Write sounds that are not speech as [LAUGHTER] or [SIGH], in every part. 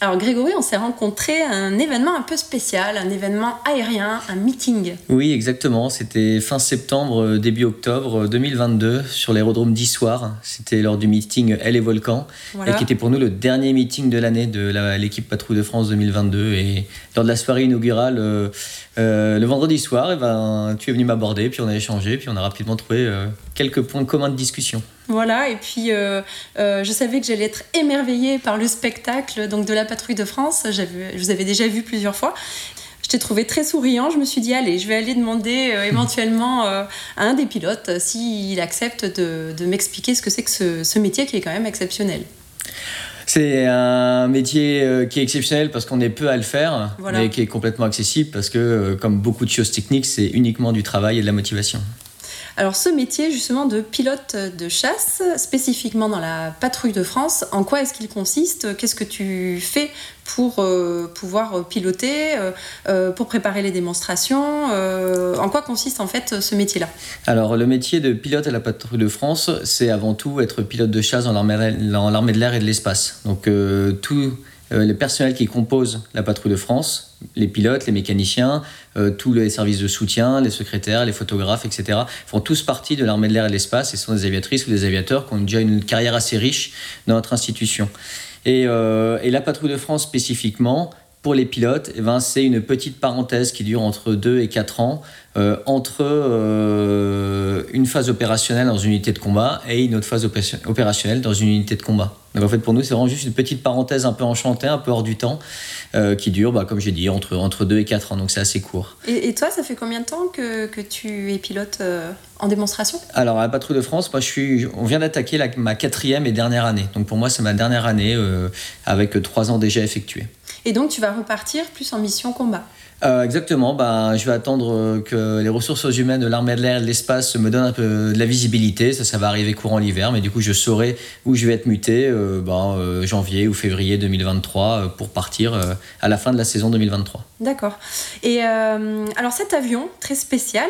Alors Grégory, on s'est rencontré à un événement un peu spécial, un événement aérien, un meeting. Oui, exactement. C'était fin septembre, euh, début octobre 2022 euh, sur l'aérodrome d'Issoire. C'était lors du meeting Elle et Volcan, et qui était pour nous le dernier meeting de l'année de l'équipe Patrouille de France 2022. Et lors de la soirée inaugurale, euh, le vendredi soir, eh ben, tu es venu m'aborder, puis on a échangé, puis on a rapidement trouvé quelques points communs de discussion. Voilà, et puis euh, euh, je savais que j'allais être émerveillée par le spectacle donc de la Patrouille de France. Je vous avais déjà vu plusieurs fois. Je t'ai trouvé très souriant. Je me suis dit, allez, je vais aller demander euh, [LAUGHS] éventuellement à un des pilotes s'il accepte de, m'expliquer ce que c'est que ce, métier qui est quand même exceptionnel. C'est un métier qui est exceptionnel parce qu'on est peu à le faire, mais qui est complètement accessible parce que, comme beaucoup de choses techniques, c'est uniquement du travail et de la motivation. Alors ce métier justement de pilote de chasse, spécifiquement dans la patrouille de France, en quoi est-ce qu'il consiste? Qu'est-ce que tu fais pour euh, pouvoir piloter, euh, euh, pour préparer les démonstrations En quoi consiste en fait ce métier-là? Alors le métier de pilote à la patrouille de France, c'est avant tout être pilote de chasse dans l'armée de l'air et de l'espace. Donc tout euh, les personnels qui composent la patrouille de France, les pilotes, les mécaniciens, euh, tous les services de soutien, les secrétaires, les photographes, etc., font tous partie de l'armée de l'air et de l'espace et sont des aviatrices ou des aviateurs qui ont déjà une carrière assez riche dans notre institution. Et, euh, et la patrouille de France spécifiquement, pour les pilotes, eh ben, c'est une petite parenthèse qui dure entre 2 et 4 ans euh, entre euh, une phase opérationnelle dans une unité de combat et une autre phase opérationnelle dans une unité de combat. Donc en fait pour nous c'est vraiment juste une petite parenthèse un peu enchantée, un peu hors du temps, euh, qui dure, bah, comme j'ai dit, entre, entre 2 et 4 ans, donc c'est assez court. Et, toi, ça fait combien de temps que, que tu es pilote en démonstration? Alors à la Patrouille de France, moi, je suis, on vient d'attaquer ma quatrième et dernière année. Donc pour moi c'est ma dernière année avec 3 ans déjà effectués. Et donc tu vas repartir plus en mission combat euh, exactement, bah, je vais attendre euh, que les ressources humaines de l'armée de l'air et de l'espace me donnent un peu de la visibilité. Ça, ça va arriver courant l'hiver, mais du coup, je saurai où je vais être muté euh, bah, janvier ou février 2023 pour partir à la fin de la saison 2023. D'accord. Et alors cet avion, très spécial,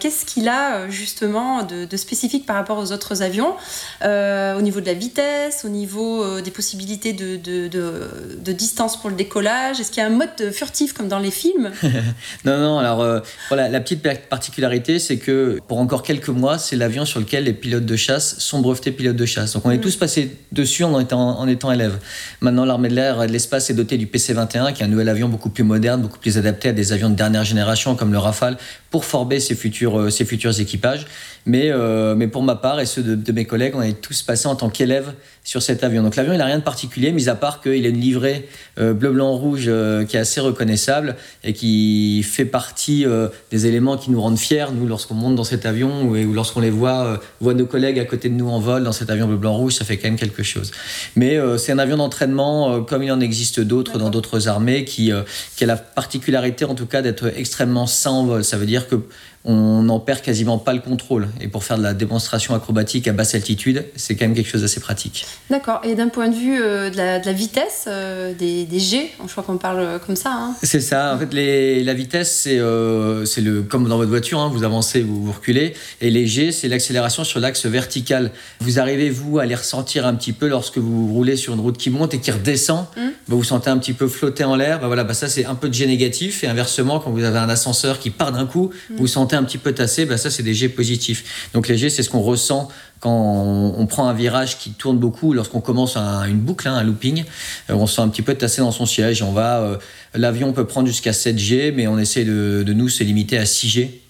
qu'est-ce qu'il a justement de, spécifique par rapport aux autres avions au niveau de la vitesse, au niveau des possibilités de, de distance pour le décollage? Est-ce qu'il y a un mode furtif comme dans les films? [LAUGHS] Non, non, alors euh, voilà, la petite particularité, c'est que pour encore quelques mois, c'est l'avion sur lequel les pilotes de chasse sont brevetés pilotes de chasse. Donc on est mm. tous passés dessus en étant, en étant élèves. Maintenant, l'armée de l'air et de l'espace est dotée du PC-21, qui est un nouvel avion beaucoup plus moderne, beaucoup plus adapté à des avions de dernière génération comme le Rafale, pour former ses futurs, euh, ses futurs équipages. Mais, euh, mais pour ma part et ceux de, mes collègues, on est tous passés en tant qu'élèves sur cet avion. Donc l'avion, il n'a rien de particulier, mis à part qu'il a une livrée bleu, blanc, rouge qui est assez reconnaissable et qui fait partie euh, des éléments qui nous rendent fiers, nous, lorsqu'on monte dans cet avion ou, ou lorsqu'on les voit, euh, voit nos collègues à côté de nous en vol dans cet avion bleu, blanc, rouge, ça fait quand même quelque chose. Mais euh, c'est un avion d'entraînement, comme il en existe d'autres dans d'autres armées, qui, qui a la particularité, en tout cas, d'être extrêmement sain en vol. Ça veut dire que on n'en perd quasiment pas le contrôle. Et pour faire de la démonstration acrobatique à basse altitude, c'est quand même quelque chose d'assez pratique. D'accord. Et d'un point de vue euh, de, la, vitesse, euh, des, des, G, je crois qu'on parle comme ça. Hein. C'est ça. En fait, la vitesse, c'est euh, le comme dans votre voiture, hein, vous avancez, vous, vous reculez. Et les G, c'est l'accélération sur l'axe vertical. Vous arrivez, vous, à les ressentir un petit peu lorsque vous roulez sur une route qui monte et qui redescend. Hum. Vous vous sentez un petit peu flotter en l'air. Bah, voilà, bah, ça, c'est un peu de G négatif. Et inversement, quand vous avez un ascenseur qui part d'un coup, hum. vous sentez un petit peu tassé, bah ça c'est des jets positifs. Donc les jets, c'est ce qu'on ressent quand on, prend un virage qui tourne beaucoup, lorsqu'on commence une boucle, hein, un looping, euh, on se sent un petit peu tassé dans son siège. On va, euh, l'avion peut prendre jusqu'à 7 G, mais on essaie de, nous se limiter à 6 G.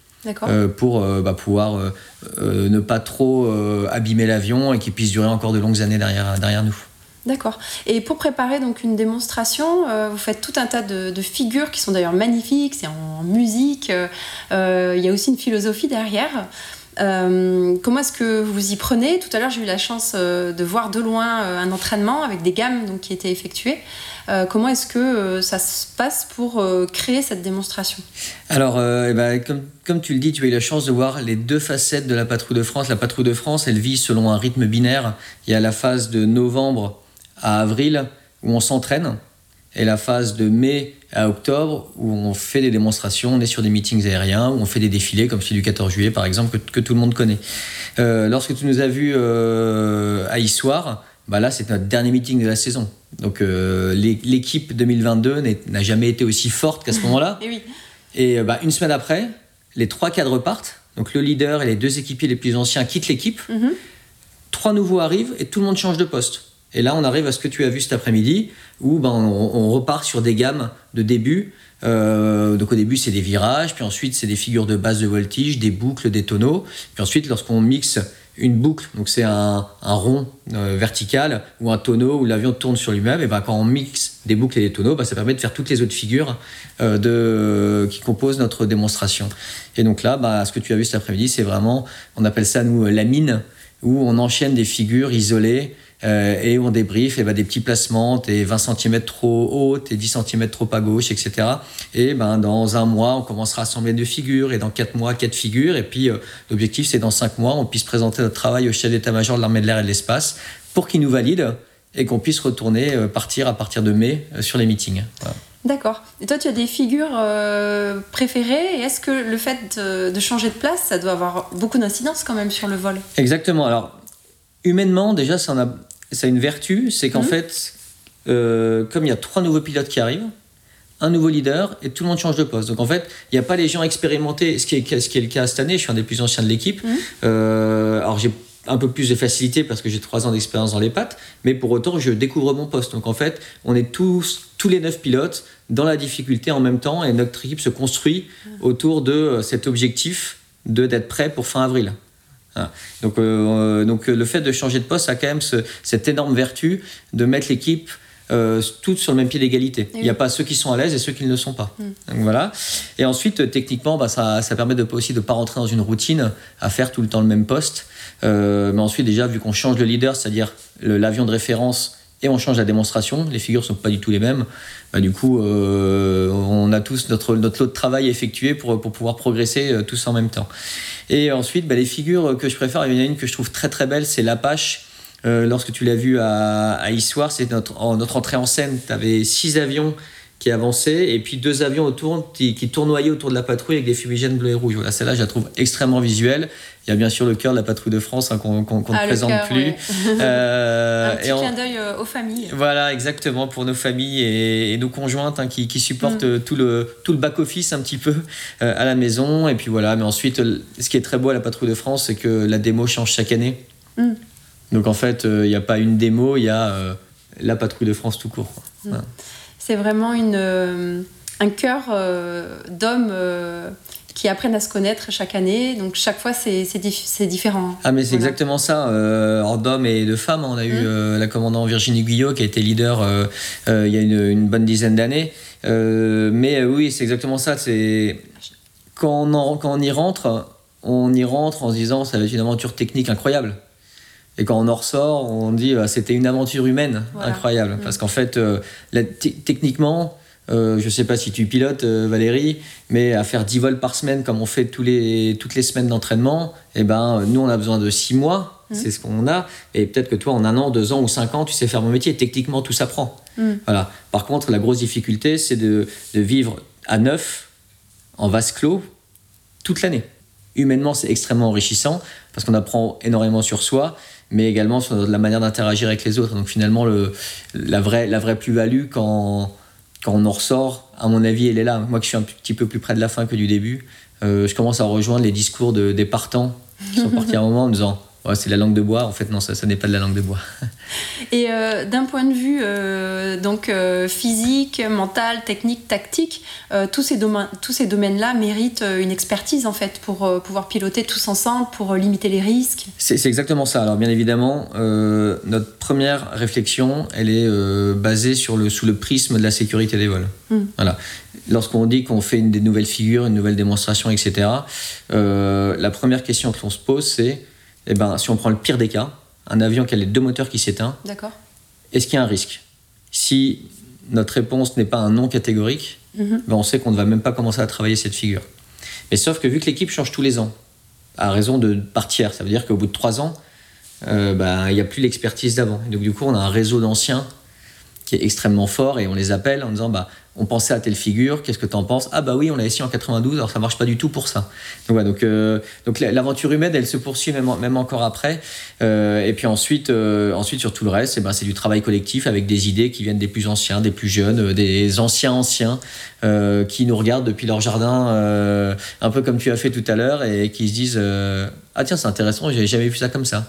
Euh, pour bah, pouvoir ne pas trop abîmer l'avion et qu'il puisse durer encore de longues années derrière, derrière nous. D'accord. Et pour préparer donc une démonstration, euh, vous faites tout un tas de, figures qui sont d'ailleurs magnifiques, c'est en musique, euh, il y a aussi une philosophie derrière. comment est-ce que vous y prenez? Tout à l'heure, j'ai eu la chance de voir de loin un entraînement avec des gammes donc, qui étaient effectuées. comment est-ce que ça se passe pour créer cette démonstration? Alors, eh ben, comme, comme, tu le dis, tu as eu la chance de voir les deux facettes de la patrouille de France. La patrouille de France, elle vit selon un rythme binaire. Il y a la phase de novembre à avril où on s'entraîne et la phase de mai à octobre où on fait des démonstrations, on est sur des meetings aériens, où on fait des défilés comme celui du 14 juillet par exemple que, tout le monde connaît. Euh, lorsque tu nous as vus euh, à Issoire, bah là c'est notre dernier meeting de la saison. Donc euh, l'équipe 2022 n'a jamais été aussi forte qu'à ce moment-là. [LAUGHS] et oui. Et bah, une semaine après, les trois cadres partent. Donc le leader et les deux équipiers les plus anciens quittent l'équipe. Mhm. Trois nouveaux arrivent et tout le monde change de poste. Et là, on arrive à ce que tu as vu cet après-midi, où ben, on, repart sur des gammes de début. Euh, donc au début, c'est des virages, puis ensuite, c'est des figures de base de voltige, des boucles, des tonneaux. Puis ensuite, lorsqu'on mixe une boucle, donc c'est un, rond euh, vertical ou un tonneau où l'avion tourne sur lui-même, et ben quand on mixe des boucles et des tonneaux, ben ça permet de faire toutes les autres figures euh, de, qui composent notre démonstration. Et donc là, ben, ce que tu as vu cet après-midi, c'est vraiment, on appelle ça nous la mine, où on enchaîne des figures isolées euh, et on débriefe et ben, des petits placements, t'es 20 cm trop haut, t'es 10 cm trop à gauche, etc. Et ben, dans un mois, on commencera à assembler deux figures, et dans quatre mois, quatre figures. Et puis euh, l'objectif, c'est dans cinq mois, on puisse présenter notre travail au chef d'état-major de l'armée de l'air et de l'espace pour qu'il nous valide et qu'on puisse retourner euh, partir à partir de mai sur les meetings. D'accord. Et toi, tu as des figures préférées? Et est-ce que le fait de, de, changer de place, ça doit avoir beaucoup d'incidence quand même sur le vol? Exactement. Alors, humainement, déjà, ça, a, ça a une vertu, c'est qu'en mhm. fait, euh, comme il y a trois nouveaux pilotes qui arrivent, un nouveau leader et tout le monde change de poste. Donc en fait, il n'y a pas les gens expérimentés, ce qui, est, ce qui est le cas cette année. Je suis un des plus anciens de l'équipe. Mhm. Euh, alors j'ai un peu plus de facilité parce que j'ai trois ans d'expérience dans les pattes, mais pour autant, je découvre mon poste. Donc en fait, on est tous, tous les neuf pilotes dans la difficulté en même temps et notre équipe se construit mhm. autour de euh, cet objectif de d'être prêt pour fin avril. Donc, euh, donc le fait de changer de poste a quand même cette énorme vertu de mettre l'équipe euh, toutes sur le même pied d'égalité. Il n'y a pas ceux qui sont à l'aise et ceux qui ne le sont pas. Mm. Donc, voilà. Et ensuite, techniquement, bah, ça, ça, permet de, aussi de ne pas rentrer dans une routine à faire tout le temps le même poste. Euh, mais ensuite, déjà, vu qu'on change de leader, c'est-à-dire l'avion de référence et on change la démonstration, les figures ne sont pas du tout les mêmes, bah, du coup, euh, on a tous notre, notre lot de travail effectué pour, pour pouvoir progresser euh, tous en même temps. Et ensuite, bah, les figures que je préfère, il y en a une que je trouve très très belle, c'est l'Apache. Euh, lorsque tu l'as vu à, à c'est notre, notre entrée en scène. Tu avais six avions qui avançait, et puis deux avions autour qui, tournoyaient autour de la patrouille avec des fumigènes bleus et rouges. Voilà, celle-là, je la trouve extrêmement visuelle. Il y a bien sûr le cœur de la patrouille de France hein, qu'on ne ah, présente plus. [LAUGHS] Euh, Un petit clin d'œil euh, aux familles. Voilà, exactement, pour nos familles et, nos conjointes hein, qui, supportent mm. tout le, tout le back-office un petit peu euh, à la maison. Et puis voilà, mais ensuite, ce qui est très beau à la patrouille de France, c'est que la démo change chaque année. Mm. Donc en fait, il n'y a pas une démo, il y a la patrouille de France tout court. Mm c'est vraiment une, euh, un cœur euh, d'hommes euh, qui apprennent à se connaître chaque année. Donc chaque fois, c'est, différent. Ah, mais c'est exactement ça. Euh, d'hommes et de femmes, on a eu mmh. la commandante Virginie Guyot qui a été leader il y a une, bonne dizaine d'années. mais oui, c'est exactement ça. C'est quand on, quand on y rentre, on y rentre en se disant ça va être une aventure technique incroyable. Et quand on en ressort, on dit bah, c'était une aventure humaine incroyable. Mm. Parce qu'en fait, euh, techniquement, euh, je ne sais pas si tu pilotes, euh, Valérie, mais à faire 10 vols par semaine comme on fait tous les, toutes les semaines d'entraînement, eh ben, nous, on a besoin de 6 mois. Mm. C'est ce qu'on a. Et peut-être que toi, en un an, deux ans ou cinq ans, tu sais faire mon métier. Techniquement, tout s'apprend. Mm. Voilà. Par contre, la grosse difficulté, c'est de, de vivre à neuf, en vase clos, toute l'année. Humainement, c'est extrêmement enrichissant parce qu'on apprend énormément sur soi mais également sur la manière d'interagir avec les autres. Donc finalement, le, la vraie, la vraie plus-value, quand, quand on en ressort, à mon avis, elle est là. Moi qui suis un petit peu plus près de la fin que du début, euh, je commence à rejoindre les discours de, des partants qui sont partis à un moment en disant c'est la langue de bois. En fait, non, ça, ça n'est pas de la langue de bois. [LAUGHS] Et euh, d'un point de vue euh, donc euh, physique, mental, technique, tactique, tous ces domaines, tous ces domaines-là méritent une expertise en fait pour pouvoir piloter tous ensemble, pour limiter les risques. C'est exactement ça. Alors bien évidemment, notre première réflexion, elle est basée sur le sous le prisme de la sécurité des vols. Hmm. Voilà. Lorsqu'on dit qu'on fait une des nouvelles figures, une nouvelle démonstration, etc. la première question que l'on se pose, c'est eh ben, si on prend le pire des cas, un avion qui a les deux moteurs qui s'éteignent, est-ce qu'il y a un risque? Si notre réponse n'est pas un non catégorique, mhm. ben on sait qu'on ne va même pas commencer à travailler cette figure. Mais sauf que vu que l'équipe change tous les ans, à raison de partir, ça veut dire qu'au bout de trois ans, euh, ben, il n'y a plus l'expertise d'avant. Donc du coup, on a un réseau d'anciens qui est extrêmement fort et on les appelle en disant bah on pensait à telle figure, qu'est-ce que tu en penses? Ah bah oui, on l'a essayé en 92, alors ça marche pas du tout pour ça. Donc, donc, euh, donc l'aventure humaine, elle se poursuit même, même encore après. Euh, et puis ensuite, euh, ensuite sur tout le reste, eh ben, c'est du travail collectif avec des idées qui viennent des plus anciens, des plus jeunes, des anciens anciens qui nous regardent depuis leur jardin, un peu comme tu as fait tout à l'heure, et qui se disent ah tiens c'est intéressant, j'ai jamais vu ça comme ça.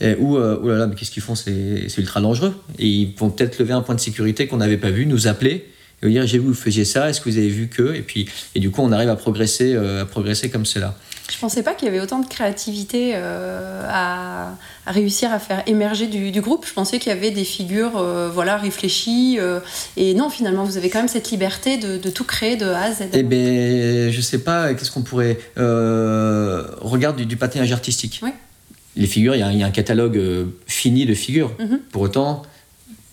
Et, ou, oh là là, mais qu'est-ce qu'ils font C'est ultra dangereux. Et ils vont peut-être lever un point de sécurité qu'on n'avait pas vu, nous appeler et dire j'ai vu vous faisiez ça, est-ce que vous avez vu que et puis et du coup on arrive à progresser euh, à progresser comme cela. Je pensais pas qu'il y avait autant de créativité euh, à, réussir à faire émerger du, groupe. Je pensais qu'il y avait des figures euh, voilà réfléchies et non finalement vous avez quand même cette liberté de, tout créer de A à Z. Eh ben je sais pas qu'est-ce qu'on pourrait regarde du, du patinage artistique. Oui. Les figures, il y, a un catalogue fini de figures. Mm-hmm. Pour autant,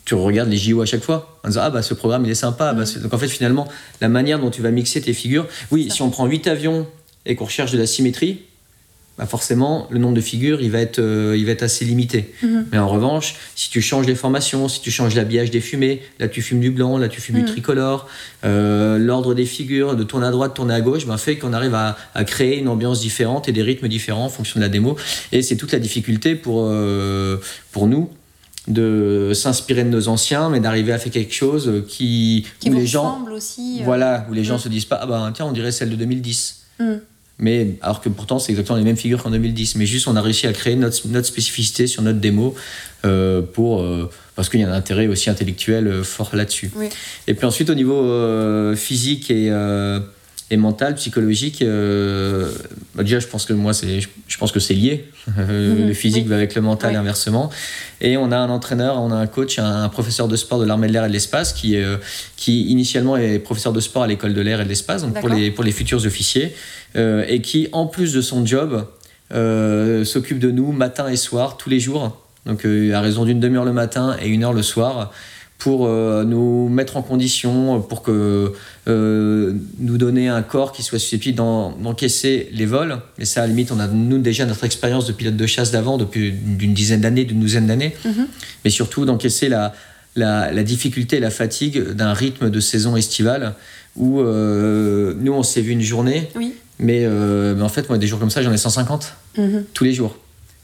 tu regardes les JO à chaque fois en disant ah bah ce programme il est sympa bah, donc en fait finalement la manière dont tu vas mixer tes figures oui si on prend 8 avions et qu'on recherche de la symétrie bah forcément le nombre de figures il va être euh, il va être assez limité mhm. mais en revanche si tu changes les formations si tu changes l'habillage des fumées là tu fumes du blanc là tu fumes du mhm. tricolore euh, l'ordre des figures de tourner à droite tourner à gauche bah, fait qu'on arrive à, créer une ambiance différente et des rythmes différents en fonction de la démo et c'est toute la difficulté pour euh, pour nous de s'inspirer de nos anciens, mais d'arriver à faire quelque chose qui, qui où les gens aussi. Voilà, où les gens mm. se disent pas ah bah tiens on dirait celle de 2010. Mm. Mais alors que pourtant c'est exactement les mêmes figures qu'en 2010, mais juste on a réussi à créer notre, notre spécificité sur notre démo euh, pour euh, parce qu'il y a un intérêt aussi intellectuel fort là-dessus. Et puis ensuite au niveau physique et et mental, psychologique. Euh, bah, déjà, je pense que moi, c'est, je pense que c'est lié. [LAUGHS] Mhm. le physique va avec le mental inversement. Et on a un entraîneur, on a un coach, un, professeur de sport de l'armée de l'air et de l'espace qui, euh, qui initialement est professeur de sport à l'école de l'air et de l'espace, donc pour les, pour les futurs officiers, euh, et qui, en plus de son job, s'occupe de nous matin et soir, tous les jours. Donc, à raison d'une demi-heure le matin et une heure le soir pour euh, nous mettre en condition, pour que euh, nous donner un corps qui soit susceptible d'encaisser les vols. Et ça, à la limite, on a nous déjà notre expérience de pilote de chasse d'avant, depuis d'une dizaine d'années, d'une douzaine d'années, mhm. mais surtout d'encaisser la, la, difficulté et la fatigue d'un rythme de saison estivale où euh, nous, on s'est vu une journée, mais, en fait, moi, des jours comme ça, j'en ai 150 mhm. tous les jours.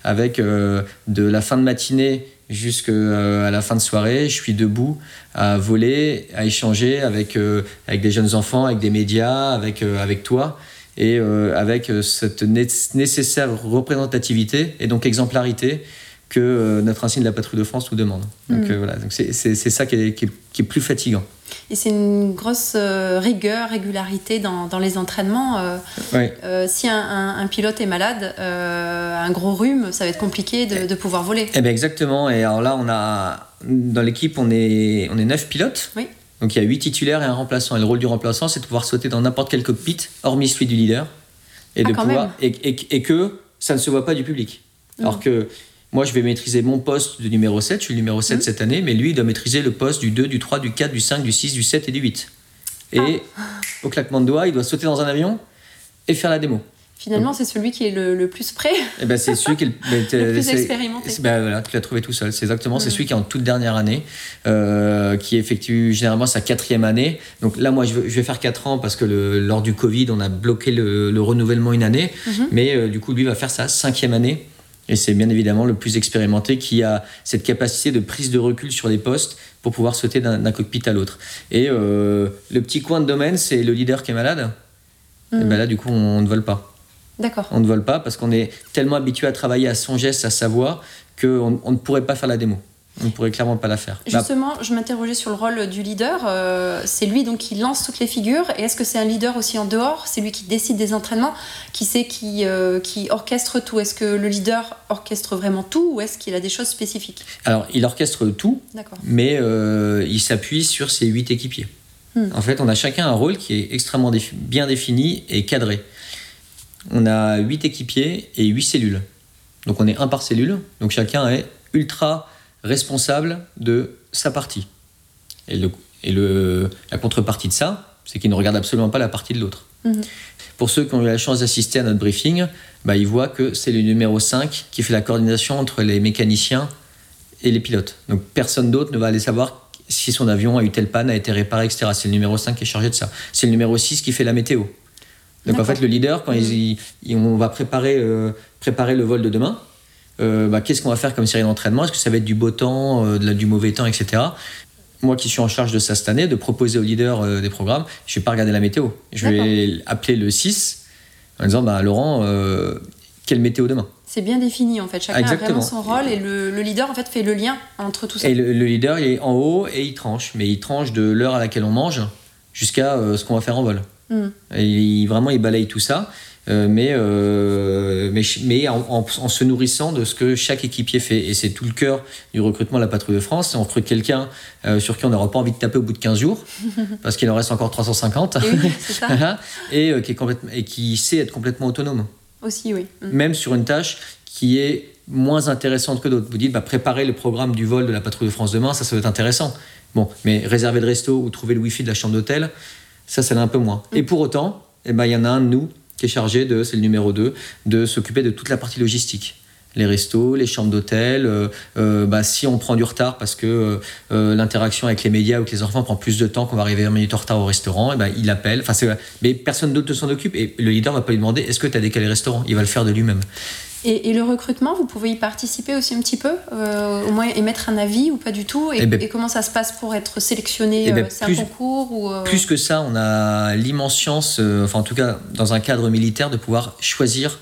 Avec de la fin de matinée jusqu'à euh, la fin de soirée, je suis debout à voler, à échanger avec, euh, avec des jeunes enfants, avec des médias, avec, euh, avec toi, et avec cette nécessaire représentativité et donc exemplarité que notre insigne de la patrouille de France nous demande. Donc mm. voilà, c'est ça qui est, qui est plus fatigant. Et c'est une grosse euh, rigueur, régularité dans, dans les entraînements. Euh, euh, si un, pilote est malade, un gros rhume, ça va être compliqué de, de pouvoir voler. Eh bien exactement. Et alors là, on a dans l'équipe, on est, on est 9 pilotes. Oui. Donc il y a 8 titulaires et un remplaçant. Et le rôle du remplaçant, c'est de pouvoir sauter dans n'importe quel cockpit, hormis celui du leader. Et, ah, de pouvoir, et, et, que ça ne se voit pas du public. Mmh. Alors que moi, je vais maîtriser mon poste de numéro 7, je suis le numéro 7 mmh. cette année, mais lui, il doit maîtriser le poste du 2, du 3, du 4, du 5, du 6, du 7 et du 8. Et ah. au claquement de doigts, il doit sauter dans un avion et faire la démo. Finalement, c'est celui qui est le, plus prêt. Et eh ben, c'est celui qui est le, [LAUGHS] plus expérimenté. Ben, voilà, tu l'as trouvé tout seul. C'est exactement, c'est mmh. celui qui est en toute dernière année, euh, qui effectue généralement sa quatrième année. Donc là, moi, je, vais faire 4 ans parce que lors du Covid, on a bloqué le, renouvellement une année. Mmh. Mais euh, du coup, lui va faire sa cinquième année. Et c'est bien évidemment le plus expérimenté qui a cette capacité de prise de recul sur les postes pour pouvoir sauter d'un cockpit à l'autre. Et euh, le petit coin de domaine, c'est le leader qui est malade. Et ben là, du coup, on, ne vole pas. D'accord. On ne vole pas parce qu'on est tellement habitué à travailler à son geste, à sa voix, qu'on on ne pourrait pas faire la démo. On ne pourrait clairement pas la faire. Bah, Justement, je m'interrogeais sur le rôle du leader. Euh, c'est lui donc qui lance toutes les figures. Et est-ce que c'est un leader aussi en dehors? C'est lui qui décide des entraînements? Qui sait qui, euh, qui orchestre tout? Est-ce que le leader orchestre vraiment tout ou est-ce qu'il a des choses spécifiques? Alors, il orchestre tout, D'accord. mais euh, il s'appuie sur ses huit équipiers. Hmm. En fait, on a chacun un rôle qui est extrêmement défi- bien défini et cadré. On a huit équipiers et huit cellules. Donc on est un par cellule, donc chacun est ultra responsable de sa partie. Et, le, et le, la contrepartie de ça, c'est qu'il ne regarde absolument pas la partie de l'autre. Mhm. Pour ceux qui ont eu la chance d'assister à notre briefing, bah, ils voient que c'est le numéro 5 qui fait la coordination entre les mécaniciens et les pilotes. Donc personne d'autre ne va aller savoir si son avion a eu telle panne, a été réparé, etc. C'est le numéro 5 qui est chargé de ça. C'est le numéro 6 qui fait la météo. Donc en fait, le leader, quand ils- on va préparer, euh, préparer le vol de demain, euh, bah, qu'est-ce qu'on va faire comme série d'entraînement? Est-ce que ça va être du beau temps, euh, de la- du mauvais temps, etc. Moi qui suis en charge de ça cette année, de proposer au leader euh, des programmes, je vais pas regarder la météo. Je vais appeler le 6 en disant bah, Laurent, quelle météo demain? C'est bien défini en fait. Chacun Exactement. a vraiment son rôle et le, le leader en fait fait le lien entre tout ça. Et le, le leader, il est en haut et il tranche. Mais il tranche de l'heure à laquelle on mange jusqu'à ce qu'on va faire en vol. Hmm. Et il- vraiment, il balaye tout ça. Euh, mais, euh, mais, mais en, en- en se nourrissant de ce que chaque équipier fait. Et c'est tout le cœur du recrutement de la patrouille de France. On recrute quelqu'un euh, sur qui on n'aura pas envie de taper au bout de 15 jours, [LAUGHS] parce qu'il en reste encore 350. Et oui, c'est ça [LAUGHS] et, qui est complètement, et qui sait être complètement autonome aussi, oui. Hmm. même sur une tâche qui est moins intéressante que d'autres. Vous dites, bah, préparer le programme du vol de la patrouille de France demain, ça, ça va être intéressant. Bon, mais réserver le resto ou trouver le wifi de la chambre d'hôtel, ça, ça l'est un peu moins. Et pour autant, eh ben, il y en a un de nous qui est chargé de, c'est le numéro 2, de s'occuper de toute la partie logistique. Les restos, les chambres d'hôtel, euh, euh, bah, si on prend du retard parce que euh, l'interaction avec les médias ou avec les enfants prend plus de temps qu'on va arriver 20 minutes en retard au restaurant, eh ben, il appelle. Mais personne d'autre ne s'en occupe et le leader va pas lui demander est-ce que tu as décalé le restaurant? Il va le faire de lui-même. Et, et le recrutement, vous pouvez y participer aussi un petit peu euh, Au moins émettre un avis ou pas du tout et, Eh ben- et comment ça se passe pour être sélectionné Eh ben, euh, C'est un concours ou euh, Plus que ça, on a l'immense chance, euh, enfin en tout cas dans un cadre militaire, de pouvoir choisir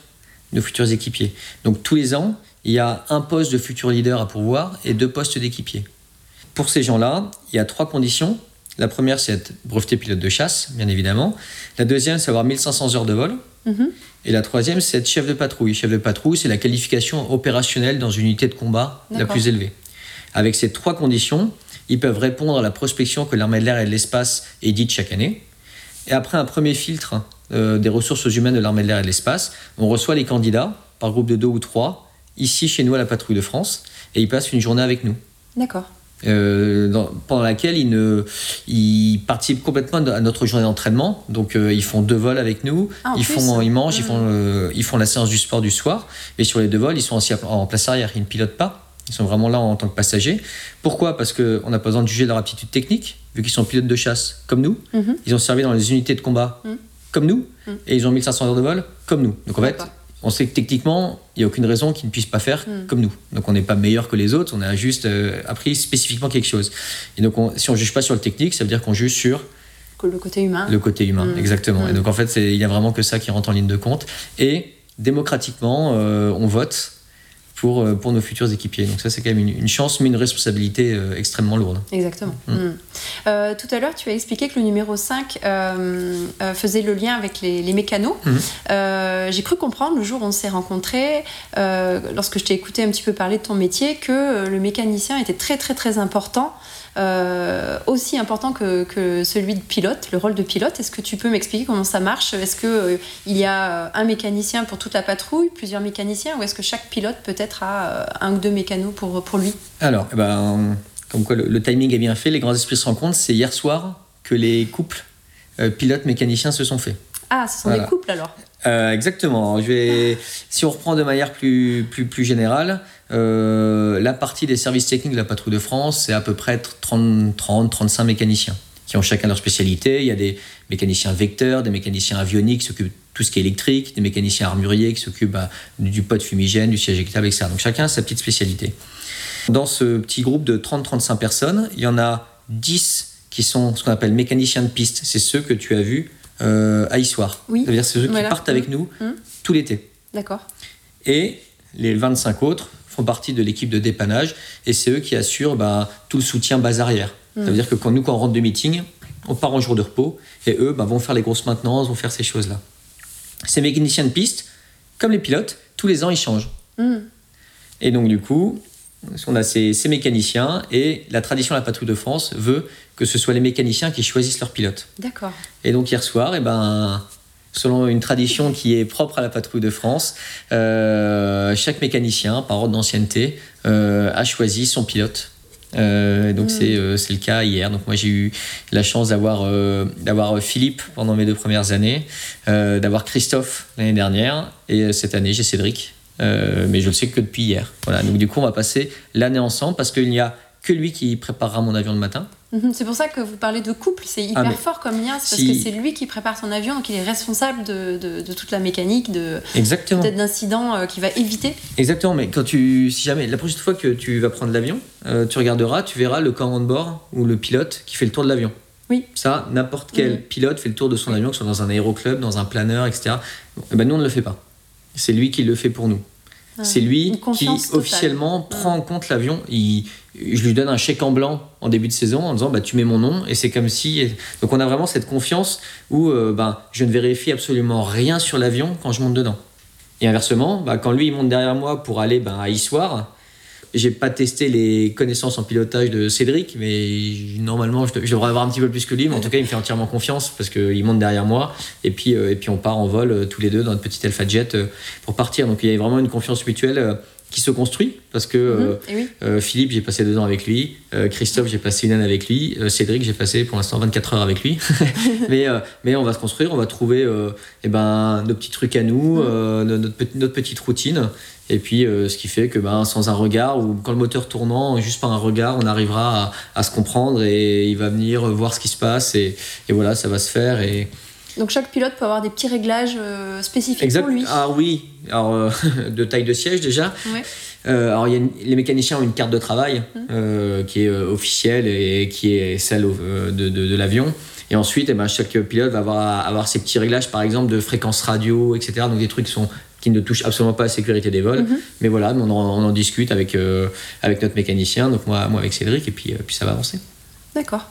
nos futurs équipiers. Donc tous les ans, il y a un poste de futur leader à pourvoir et deux postes d'équipier. Pour ces gens-là, il y a trois conditions. La première, c'est être breveté pilote de chasse, bien évidemment. La deuxième, c'est avoir 1500 heures de vol. Mhm. Et la troisième, c'est être chef de patrouille. Chef de patrouille, c'est la qualification opérationnelle dans une unité de combat la plus élevée. Avec ces trois conditions, ils peuvent répondre à la prospection que l'armée de l'air et de l'espace édite chaque année. Et après un premier filtre euh, des ressources humaines de l'armée de l'air et de l'espace, on reçoit les candidats par groupe de deux ou trois, ici chez nous à la patrouille de France, et ils passent une journée avec nous. D'accord. Euh, dans- pendant laquelle ils, ne, ils participent complètement à notre journée d'entraînement. Donc euh, ils font deux vols avec nous, Ah, ils, plus. font, ils mangent, ils, font, euh, ils font la séance du sport du soir. Et sur les deux vols, ils sont aussi en place arrière, ils ne pilotent pas. Ils sont vraiment là en tant que passagers. Pourquoi? Parce qu'on n'a pas besoin de juger leur aptitude technique, vu qu'ils sont pilotes de chasse comme nous. Mhm. Ils ont servi dans les unités de combat Mhm. comme nous. Mhm. Et ils ont 1500 heures de vol comme nous. Donc en fait. On sait que techniquement, il n'y a aucune raison qu'ils ne puissent pas faire Mm. comme nous. Donc on n'est pas meilleur que les autres, on a juste euh, appris spécifiquement quelque chose. Et donc on- si on ne juge pas sur le technique, ça veut dire qu'on juge sur Le côté humain. le côté humain. Mm. Exactement. Mm. Et donc en fait, il n'y a vraiment que ça qui rentre en ligne de compte. Et démocratiquement, euh, on vote pour, euh, pour nos futurs équipiers. Donc ça, c'est quand même une, une chance, mais une responsabilité euh, extrêmement lourde. Exactement. Mm. Mm. Euh, tout à l'heure, tu as expliqué que le numéro 5 euh, euh, faisait le lien avec les, les mécanos. Euh, J'ai cru comprendre le jour où on s'est rencontrés, lorsque je t'ai écouté un petit peu parler de ton métier, que le mécanicien était très très très important. Euh, aussi important que, que celui de pilote, le rôle de pilote. Est-ce que tu peux m'expliquer comment ça marche? Est-ce qu'il y a un mécanicien pour toute la patrouille, plusieurs mécaniciens, ou est-ce que chaque pilote peut-être a euh, un ou deux mécanos pour, pour lui? Alors, eh ben, comme quoi le, le timing est bien fait, les grands esprits se rencontrent. C'est hier soir que les couples euh, pilotes-mécaniciens se sont faits. Ah, ce sont Voilà. des couples alors Euh, exactement. Je vais, si on reprend de manière plus, plus, plus générale, euh, la partie des services techniques de la patrouille de France, c'est à peu près 30, 30, 35 mécaniciens qui ont chacun leur spécialité. Il y a des mécaniciens vecteurs, des mécaniciens avioniques qui s'occupent de tout ce qui est électrique, des mécaniciens armuriers qui s'occupent bah, du pot fumigène, du siège équitable, etc. Donc chacun a sa petite spécialité. Dans ce petit groupe de 30-35 personnes, il y en a 10 qui sont ce qu'on appelle mécaniciens de piste. C'est ceux que tu as vus euh, à Issoire. Oui. C'est-à-dire c'est ceux Voilà. qui partent avec nous Mhm. tout l'été. D'accord. Et les 25 autres font partie de l'équipe de dépannage et c'est eux qui assurent bah, tout le soutien base arrière. Ça veut dire que quand nous, quand on rentre de meeting, on part en jour de repos et eux bah, vont faire les grosses maintenances, vont faire ces choses-là. Ces mécaniciens de piste, comme les pilotes, tous les ans ils changent. Mm. Et donc du coup, on a ces, ces mécaniciens et la tradition de la patrouille de France veut que ce soit les mécaniciens qui choisissent leurs pilotes. D'accord. Et donc hier soir, eh ben, selon une tradition qui est propre à la patrouille de France, euh, chaque mécanicien, par ordre d'ancienneté, euh, a choisi son pilote. Euh, donc c'est euh, c'est le cas hier. Donc moi j'ai eu la chance d'avoir d'avoir Philippe pendant mes deux premières années, d'avoir Christophe l'année dernière et cette année j'ai Cédric. Mais je le sais que depuis hier. Voilà. Donc du coup on va passer l'année ensemble parce qu'il n'y a que lui qui préparera mon avion le matin. Mhm. C'est pour ça que vous parlez de couple, c'est hyper Ah, mais fort comme lien, c'est si- parce que c'est lui qui prépare ton avion, donc il est responsable de, de- de toute la mécanique, de Exactement. peut-être d'incidents euh, qu'il va éviter. Exactement, mais quand tu, si jamais, la prochaine fois que tu vas prendre l'avion, euh, tu regarderas, tu verras le commandant de bord ou le pilote qui fait le tour de l'avion. Oui. Ça, n'importe quel Mhm. pilote fait le tour de son avion, que ce soit dans un aéroclub, dans un planeur, etc. Eh ben, nous, on ne le fait pas. C'est lui qui le fait pour nous. Ah, C'est lui qui totale. officiellement prend en compte l'avion. Il- Je lui donne un chèque en blanc en début de saison en disant bah, tu mets mon nom et c'est comme si. Donc on a vraiment cette confiance où euh, ben, je ne vérifie absolument rien sur l'avion quand je monte dedans. Et inversement, bah, quand lui il monte derrière moi pour aller ben, à Issoire, j'ai pas testé les connaissances en pilotage de Cédric, mais normalement je, devrais avoir un petit peu plus que lui, mais en tout cas il me fait entièrement confiance parce qu'il monte derrière moi et puis, euh, et puis on part en vol euh, tous les deux dans notre petit Alpha Jet euh, pour partir. Donc il y a vraiment une confiance mutuelle qui se construit parce que euh, Mhm. Oui. euh, Philippe, j'ai passé deux ans avec lui. Euh, Christophe, j'ai passé une année avec lui. Euh, Cédric, j'ai passé pour l'instant 24 heures avec lui. [LAUGHS] mais, euh, mais on va se construire, on va trouver euh, eh ben, nos petits trucs à nous, euh, no- notre, petit- notre petite routine. Et puis, euh, ce qui fait que ben, sans un regard, ou quand le moteur tournant, juste par un regard, on arrivera à, à se comprendre et il va venir voir ce qui se passe. Et, et voilà, ça va se faire. Et, Donc chaque pilote peut avoir des petits réglages euh, spécifiques Exact. pour lui. Ah oui, alors euh, [LAUGHS] de taille de siège déjà. Ouais. Euh, alors il y a une- les mécaniciens ont une carte de travail Mmh. euh, qui est officielle et qui est celle de, de- de l'avion. Et ensuite, eh ben, chaque pilote va avoir, avoir ses petits réglages, par exemple, de fréquence radio, etc. Donc des trucs qui, sont, qui ne touchent absolument pas à la sécurité des vols. Mais voilà, on en, on en discute avec, euh, avec notre mécanicien, donc moi, moi avec Cédric, et puis, euh, puis ça va avancer. D'accord.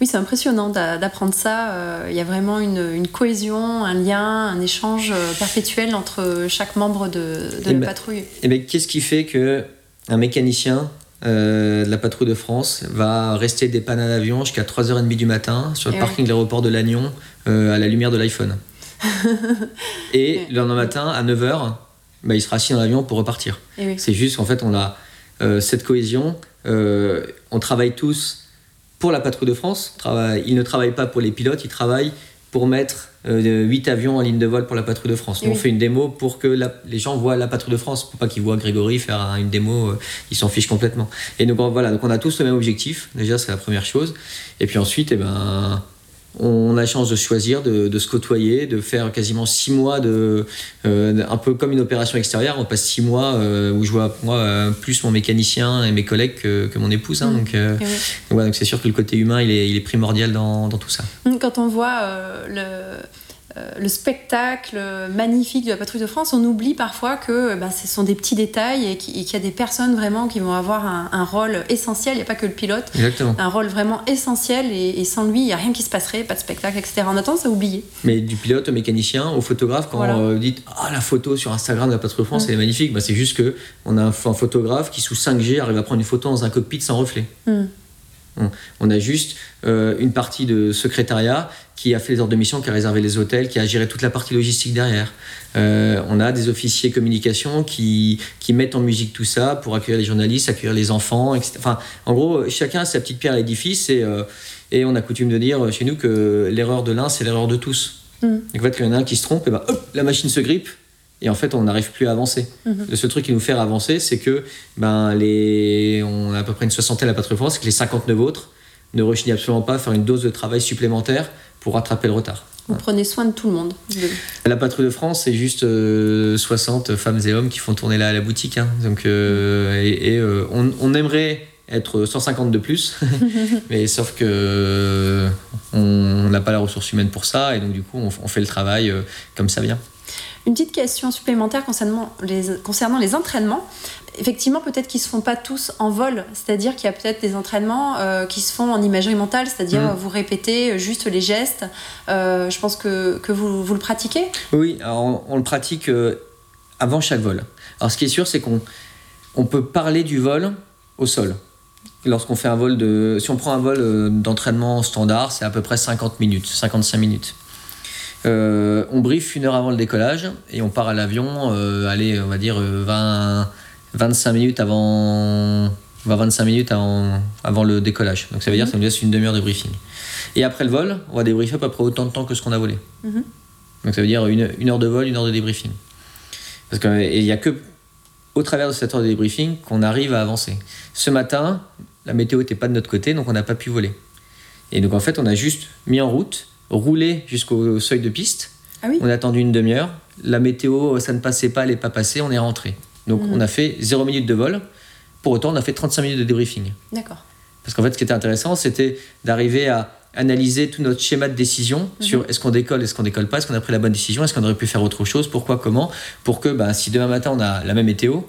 Oui, c'est impressionnant d'a- d'apprendre ça. Euh, Il y a vraiment une, une cohésion, un lien, un échange euh, perpétuel entre chaque membre de, de Eh la ben, patrouille. Et bien, qu'est-ce qui fait que un mécanicien euh, de la patrouille de France va rester dépanné à l'avion jusqu'à 3h30 du matin sur le Eh parking de l'aéroport de Lannion euh, à la lumière de l'iPhone? [LAUGHS] Et Ouais. le lendemain matin, à 9h, bah, il sera assis dans l'avion pour repartir. Oui. C'est juste qu'en fait, on a euh, cette cohésion. euh, on travaille tous pour la patrouille de France. Travaille- ils ne travaillent pas pour les pilotes, ils travaillent pour mettre euh, 8 avions en ligne de vol pour la patrouille de France. On fait une démo pour que la- les gens voient la patrouille de France, pour pas qu'ils voient Grégory faire un- une démo, euh, ils s'en fichent complètement. Et donc voilà, donc on a tous le même objectif. Déjà, c'est la première chose. Et puis ensuite, eh ben, on a la chance de choisir, de, de se côtoyer, de faire quasiment six mois de, euh, un peu comme une opération extérieure. On passe six mois euh, où je vois moi euh, plus mon mécanicien et mes collègues que, que mon épouse. hein. Mm. donc, oui. donc c'est sûr que le côté humain, il est, il est primordial dans, dans tout ça. Quand on voit le, le spectacle magnifique de la patrouille de France, on oublie parfois que euh, bah, ce sont des petits détails et qui- et qu'il y a des personnes vraiment qui vont avoir un, un rôle essentiel. Il n'y a pas que le pilote. Exactement. Un rôle vraiment essentiel et, et sans lui, il n'y a rien qui se passerait, pas de spectacle, etc. On a tendance à oublier. Mais du pilote au mécanicien, au photographe, quand Voilà. euh, vous dites Ah, la photo sur Instagram de la Patrouille de France, Mm. elle est magnifique, bah, c'est juste que on a un, un photographe qui, sous 5G, arrive à prendre une photo dans un cockpit sans reflet. Mm. On, a juste euh, une partie de secrétariat qui a fait les ordres de mission, qui a réservé les hôtels, qui a géré toute la partie logistique derrière. Euh, on a des officiers communication qui, qui mettent en musique tout ça pour accueillir les journalistes, accueillir les enfants, etc. Enfin, en gros, chacun a sa petite pierre à l'édifice et, euh, et on a coutume de dire chez nous que l'erreur de l'un, c'est l'erreur de tous. Mm. Donc en fait, quand il y en a un qui se trompe, et ben, hop, la machine se grippe. Et en fait, on n'arrive plus à avancer. Mhm. Le seul truc qui nous fait avancer, c'est que ben, les... on a à peu près une soixantaine à de France, que les 59 autres ne rechignent absolument pas à faire une dose de travail supplémentaire pour rattraper le retard. Vous prenez soin de tout le monde. De- La Patrouille de France, c'est juste euh, 60 femmes et hommes qui font tourner la, la boutique. hein. Donc, euh, et, et, euh, on, on aimerait être 150 de plus, [LAUGHS] [LAUGHS] mais sauf que euh, on n'a pas la ressource humaine pour ça, et donc du coup, on, on fait le travail comme ça vient. Une petite question supplémentaire concernant les, concernant les entraînements. Effectivement, peut-être qu'ils se font pas tous en vol, c'est-à-dire qu'il y a peut-être des entraînements euh, qui se font en imagerie mentale, c'est-à-dire Mhm. vous répétez juste les gestes. Euh, je pense que, que vous, vous le pratiquez? Oui, on, on le pratique euh, avant chaque vol. Alors ce qui est sûr, c'est qu'on on peut parler du vol au sol. Lorsqu'on fait un vol de. Si on prend un vol euh, d'entraînement standard, c'est à peu près 50 minutes, 55 minutes. Euh, on brief une heure avant le décollage et on part à l'avion, euh, allez, on va dire euh, 20, 25 minutes avant, 20, 25 minutes avant, avant le décollage. Donc ça veut dire que ça nous laisse une demi-heure de briefing. Et après le vol, on va débriefer à peu près autant de temps que ce qu'on a volé. Mhm. Donc ça veut dire une, une heure de vol, une heure de débriefing. Parce qu'il n'y a que au travers de cette heure de débriefing qu'on arrive à avancer. Ce matin, la météo n'était pas de notre côté, donc on n'a pas pu voler. Et donc en fait, on a juste mis en route, roulé jusqu'au seuil de piste. Ah oui On a attendu une demi-heure. La météo, ça ne passait pas, elle n'est pas passée, on est rentré. Donc Mhm. on a fait 0 minutes de vol. Pour autant, on a fait 35 minutes de débriefing. D'accord. Parce qu'en fait, ce qui était intéressant, c'était d'arriver à analyser tout notre schéma de décision sur est-ce qu'on décolle, est-ce qu'on décolle pas, est-ce qu'on a pris la bonne décision, est-ce qu'on aurait pu faire autre chose, pourquoi, comment, pour que bah, si demain matin on a la même météo,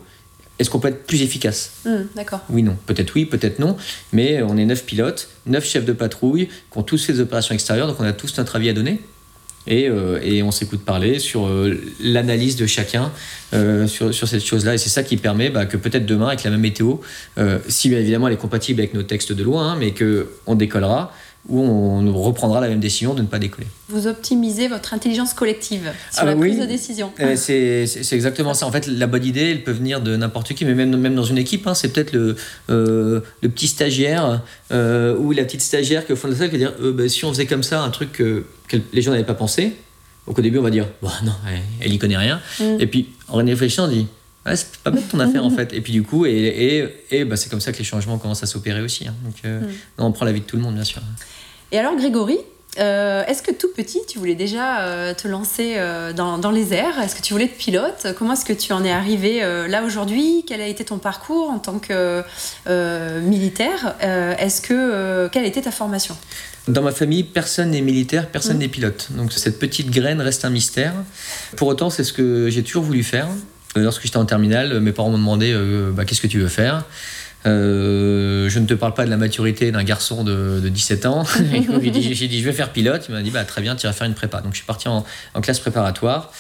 est-ce qu'on peut être plus efficace Hmm, D'accord. Oui, non. Peut-être oui, peut-être non. Mais on est neuf pilotes, neuf chefs de patrouille, qui ont tous fait des opérations extérieures, donc on a tous notre avis à donner. Et, euh, et on s'écoute parler sur euh, l'analyse de chacun euh, sur, sur cette chose-là. Et c'est ça qui permet bah, que peut-être demain, avec la même météo, si bien évidemment elle est compatible avec nos textes de loi, hein, mais qu'on décollera, ou on reprendra la même décision de ne pas décoller. Vous optimisez votre intelligence collective sur Ah la bah oui. prise de décision. Euh, c'est c'est- c'est exactement ça. En fait, la bonne idée, elle peut venir de n'importe qui, mais même, même dans une équipe. hein, c'est peut-être le, euh, le petit stagiaire euh, ou la petite stagiaire qui au fond de la salle qui va dire euh, bah, si on faisait comme ça un truc que, que les gens n'avaient pas pensé. Donc au début, on va dire bah, non, elle, elle y connaît rien. Mm. Et puis en réfléchissant, on dit ouais, c'est pas bête ton affaire en fait. Et puis du coup, et, et, et, bah, c'est comme ça que les changements commencent à s'opérer aussi. hein. Donc euh, Mm. on prend l'avis de tout le monde, bien sûr. Et alors, Grégory, euh, est-ce que tout petit, tu voulais déjà euh, te lancer dans, dans les airs? Est-ce que tu voulais être pilote? Comment est-ce que tu en es arrivé là aujourd'hui? Quel a été ton parcours en tant que militaire? Est-ce que quelle était ta formation? Dans ma famille, personne n'est militaire, personne Mhm. n'est pilote. Donc cette petite graine reste un mystère. Pour autant, c'est ce que j'ai toujours voulu faire. Euh, Lorsque j'étais en terminale, mes parents m'ont demandé euh, bah, qu'est-ce que tu veux faire? Euh, je ne te parle pas de la maturité d'un garçon de, de 17 ans. [LAUGHS] J'ai, dit, j'ai dit, je vais faire pilote. Il m'a dit, bah, très bien, tu vas faire une prépa. Donc je suis parti en, en classe préparatoire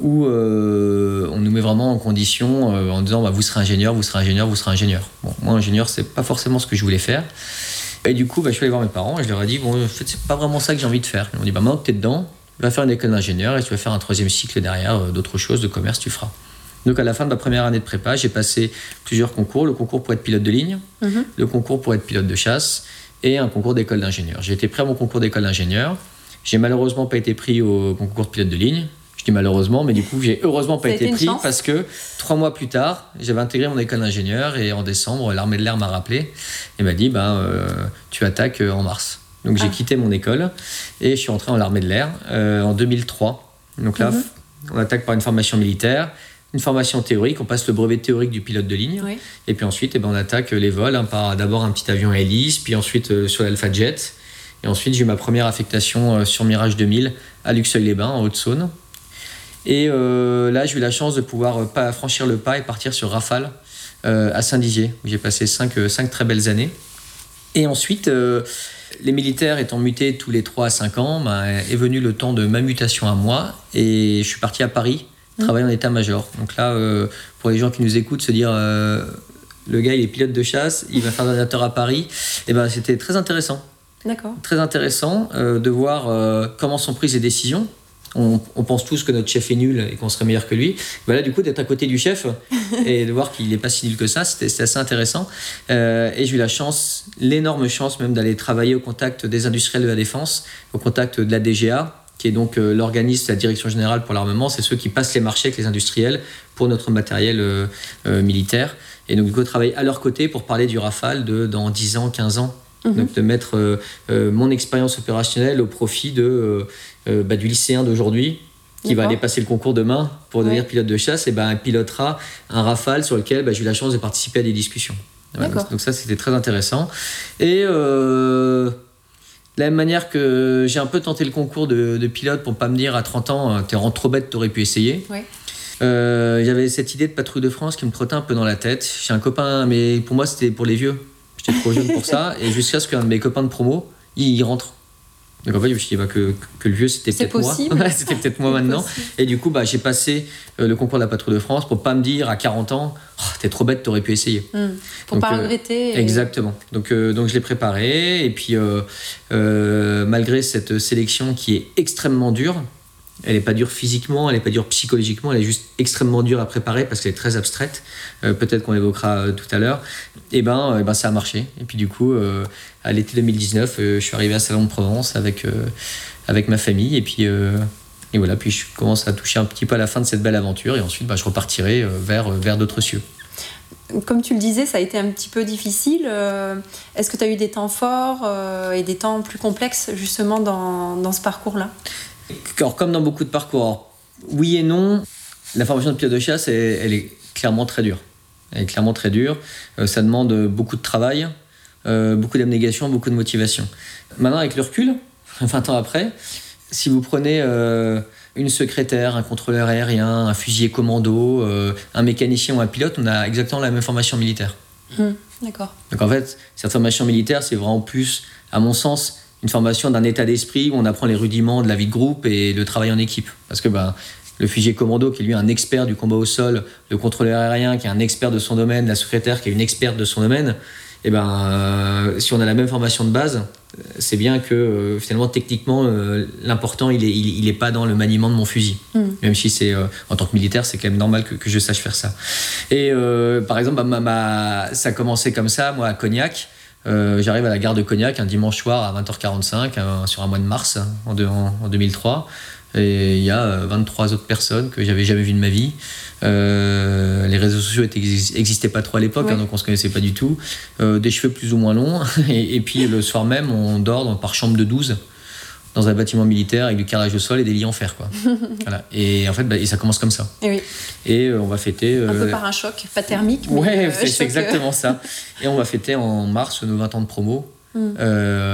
où euh, on nous met vraiment en condition euh, en disant, bah, vous serez ingénieur, vous serez ingénieur, vous serez ingénieur. Bon, moi, ingénieur, c'est pas forcément ce que je voulais faire. Et du coup, bah, je suis allé voir mes parents et je leur ai dit, bon, en fait, c'est pas vraiment ça que j'ai envie de faire. Ils m'ont dit, bah, maintenant que tu es dedans, va faire une école d'ingénieur et tu vas faire un troisième cycle derrière, d'autres choses, de commerce, tu feras. Donc à la fin de ma première année de prépa, j'ai passé plusieurs concours, le concours pour être pilote de ligne, Mhm. le concours pour être pilote de chasse et un concours d'école d'ingénieur. J'ai été pris à mon concours d'école d'ingénieur. J'ai malheureusement pas été pris au concours de pilote de ligne. Je dis malheureusement, mais du coup, j'ai heureusement pas été pris chance. parce que trois mois plus tard, j'avais intégré mon école d'ingénieur et en décembre, l'armée de l'air m'a rappelé et m'a dit ben, euh, tu attaques euh, en mars. Donc j'ai Ah. quitté mon école et je suis entré en l'armée de l'air euh, en 2003. Donc là, Mhm. on attaque par une formation militaire, une formation théorique, on passe le brevet théorique du pilote de ligne. Oui. Et puis ensuite, eh ben, on attaque les vols hein, par d'abord un petit avion à hélice, puis ensuite euh, sur l'Alpha Jet. Et ensuite, j'ai eu ma première affectation euh, sur Mirage 2000 à Luxeuil-les-Bains, en Haute-Saône. Et euh, là, j'ai eu la chance de pouvoir euh, pas franchir le pas et partir sur Rafale euh, à Saint-Dizier, où j'ai passé cinq, euh, cinq très belles années. Et ensuite, euh, les militaires étant mutés tous les 3 à 5 ans, ben, est venu le temps de ma mutation à moi. Et je suis parti à Paris travailler en état-major. Donc là, euh, pour les gens qui nous écoutent, se dire euh, le gars il est pilote de chasse, il va faire l'ordinateur à Paris, et ben c'était très intéressant, D'accord. très intéressant euh, de voir comment sont prises les décisions. On, on pense tous que notre chef est nul et qu'on serait meilleur que lui. Ben là, du coup, d'être à côté du chef [LAUGHS] et de voir qu'il n'est pas si nul que ça, c'était assez intéressant. Et j'ai eu la chance, l'énorme chance même d'aller travailler au contact des industriels de la défense, au contact de la DGA, qui est donc euh, l'organisme, la direction générale pour l'armement, c'est ceux qui passent les marchés avec les industriels pour notre matériel euh, euh, militaire. Et donc, du coup, travailler à leur côté pour parler du Rafale de dans 10 ans, 15 ans. Mhm. Donc, de mettre mon expérience opérationnelle au profit de, bah, du lycéen d'aujourd'hui qui va aller passer le concours demain pour devenir Ouais. pilote de chasse, et ben pilotera un Rafale sur lequel bah, j'ai eu la chance de participer à des discussions. Donc, donc ça, c'était très intéressant. Et euh, De la même manière que j'ai un peu tenté le concours de, pilote pour pas me dire à 30 ans, t'es vraiment trop bête, t'aurais pu essayer. Ouais. Euh, J'avais cette idée de patrouille de France qui me trottait un peu dans la tête. J'ai un copain, mais pour moi c'était pour les vieux. J'étais trop jeune pour [LAUGHS] ça. Et jusqu'à ce qu'un de mes copains de promo, il rentre donc en fait, je me suis dit bah, que, que, le vieux, [LAUGHS] c'était peut-être moi. c'était peut-être moi maintenant. Et du coup, bah, j'ai passé euh, le concours de la patrouille de France pour pas me dire à 40 ans, oh, t'es trop bête, t'aurais pu essayer. Mmh. Pour pas euh, regretter. Exactement. Donc, euh, donc je l'ai préparé. Et puis, malgré cette sélection qui est extrêmement dure, elle n'est pas dure physiquement, elle n'est pas dure psychologiquement, elle est juste extrêmement dure à préparer parce qu'elle est très abstraite. Euh, peut-être qu'on l'évoquera euh, tout à l'heure. Et eh ben, euh, ben, ça a marché. Et puis du coup, à l'été 2019, je suis arrivé à Salon de Provence avec, avec ma famille. Et puis, et voilà, puis je commence à toucher un petit peu à la fin de cette belle aventure. Et ensuite, ben, je repartirai vers, vers d'autres cieux. Comme tu le disais, ça a été un petit peu difficile. Est-ce que tu as eu des temps forts et des temps plus complexes justement dans, dans ce parcours-là? Alors, comme dans beaucoup de parcours, oui et non, la formation de pilote de chasse, elle, est clairement très dure. Elle est clairement très dure. Euh, ça demande beaucoup de travail, euh, beaucoup d'abnégation, beaucoup de motivation. Maintenant, avec le recul, [LAUGHS] 20 ans après, si vous prenez euh, une secrétaire, un contrôleur aérien, un fusilier commando, un mécanicien ou un pilote, on a exactement la même formation militaire. Mmh, d'accord. Donc en fait, cette formation militaire, c'est vraiment plus, à mon sens, une formation d'un état d'esprit où on apprend les rudiments de la vie de groupe et le travail en équipe. Parce que ben, le fusilier commando, qui est lui un expert du combat au sol, le contrôleur aérien, qui est un expert de son domaine, la secrétaire, qui est une experte de son domaine, et eh ben, euh, si on a la même formation de base, euh, c'est bien que euh, finalement, techniquement, l'important, il n'est il, est pas dans le maniement de mon fusil. Mm. Même si c'est en tant que militaire, c'est quand même normal que, que, je sache faire ça. Et par exemple, bah, ma, ça a commencé comme ça, moi, à Cognac. Euh, j'arrive à la gare de Cognac un dimanche soir à 20h45 sur un mois de mars en, en, 2003. Et il y a 23 euh, autres personnes que j'avais jamais vues de ma vie. Euh, les réseaux sociaux n'existaient pas trop à l'époque, hein, donc on se connaissait pas du tout. des cheveux plus ou moins longs. [LAUGHS] Et, et, puis le soir même, on dort par chambre de 12 dans un bâtiment militaire avec du carrelage au sol et des lits en fer. Quoi. [LAUGHS] voilà. Et en fait, bah, et ça commence comme ça. Et, oui. et euh, on va fêter. un peu euh, par un choc, pas thermique. Ouais, euh, [LAUGHS] c'est exactement ça. Et on va fêter en mars nos 20 ans de promo. Hmm.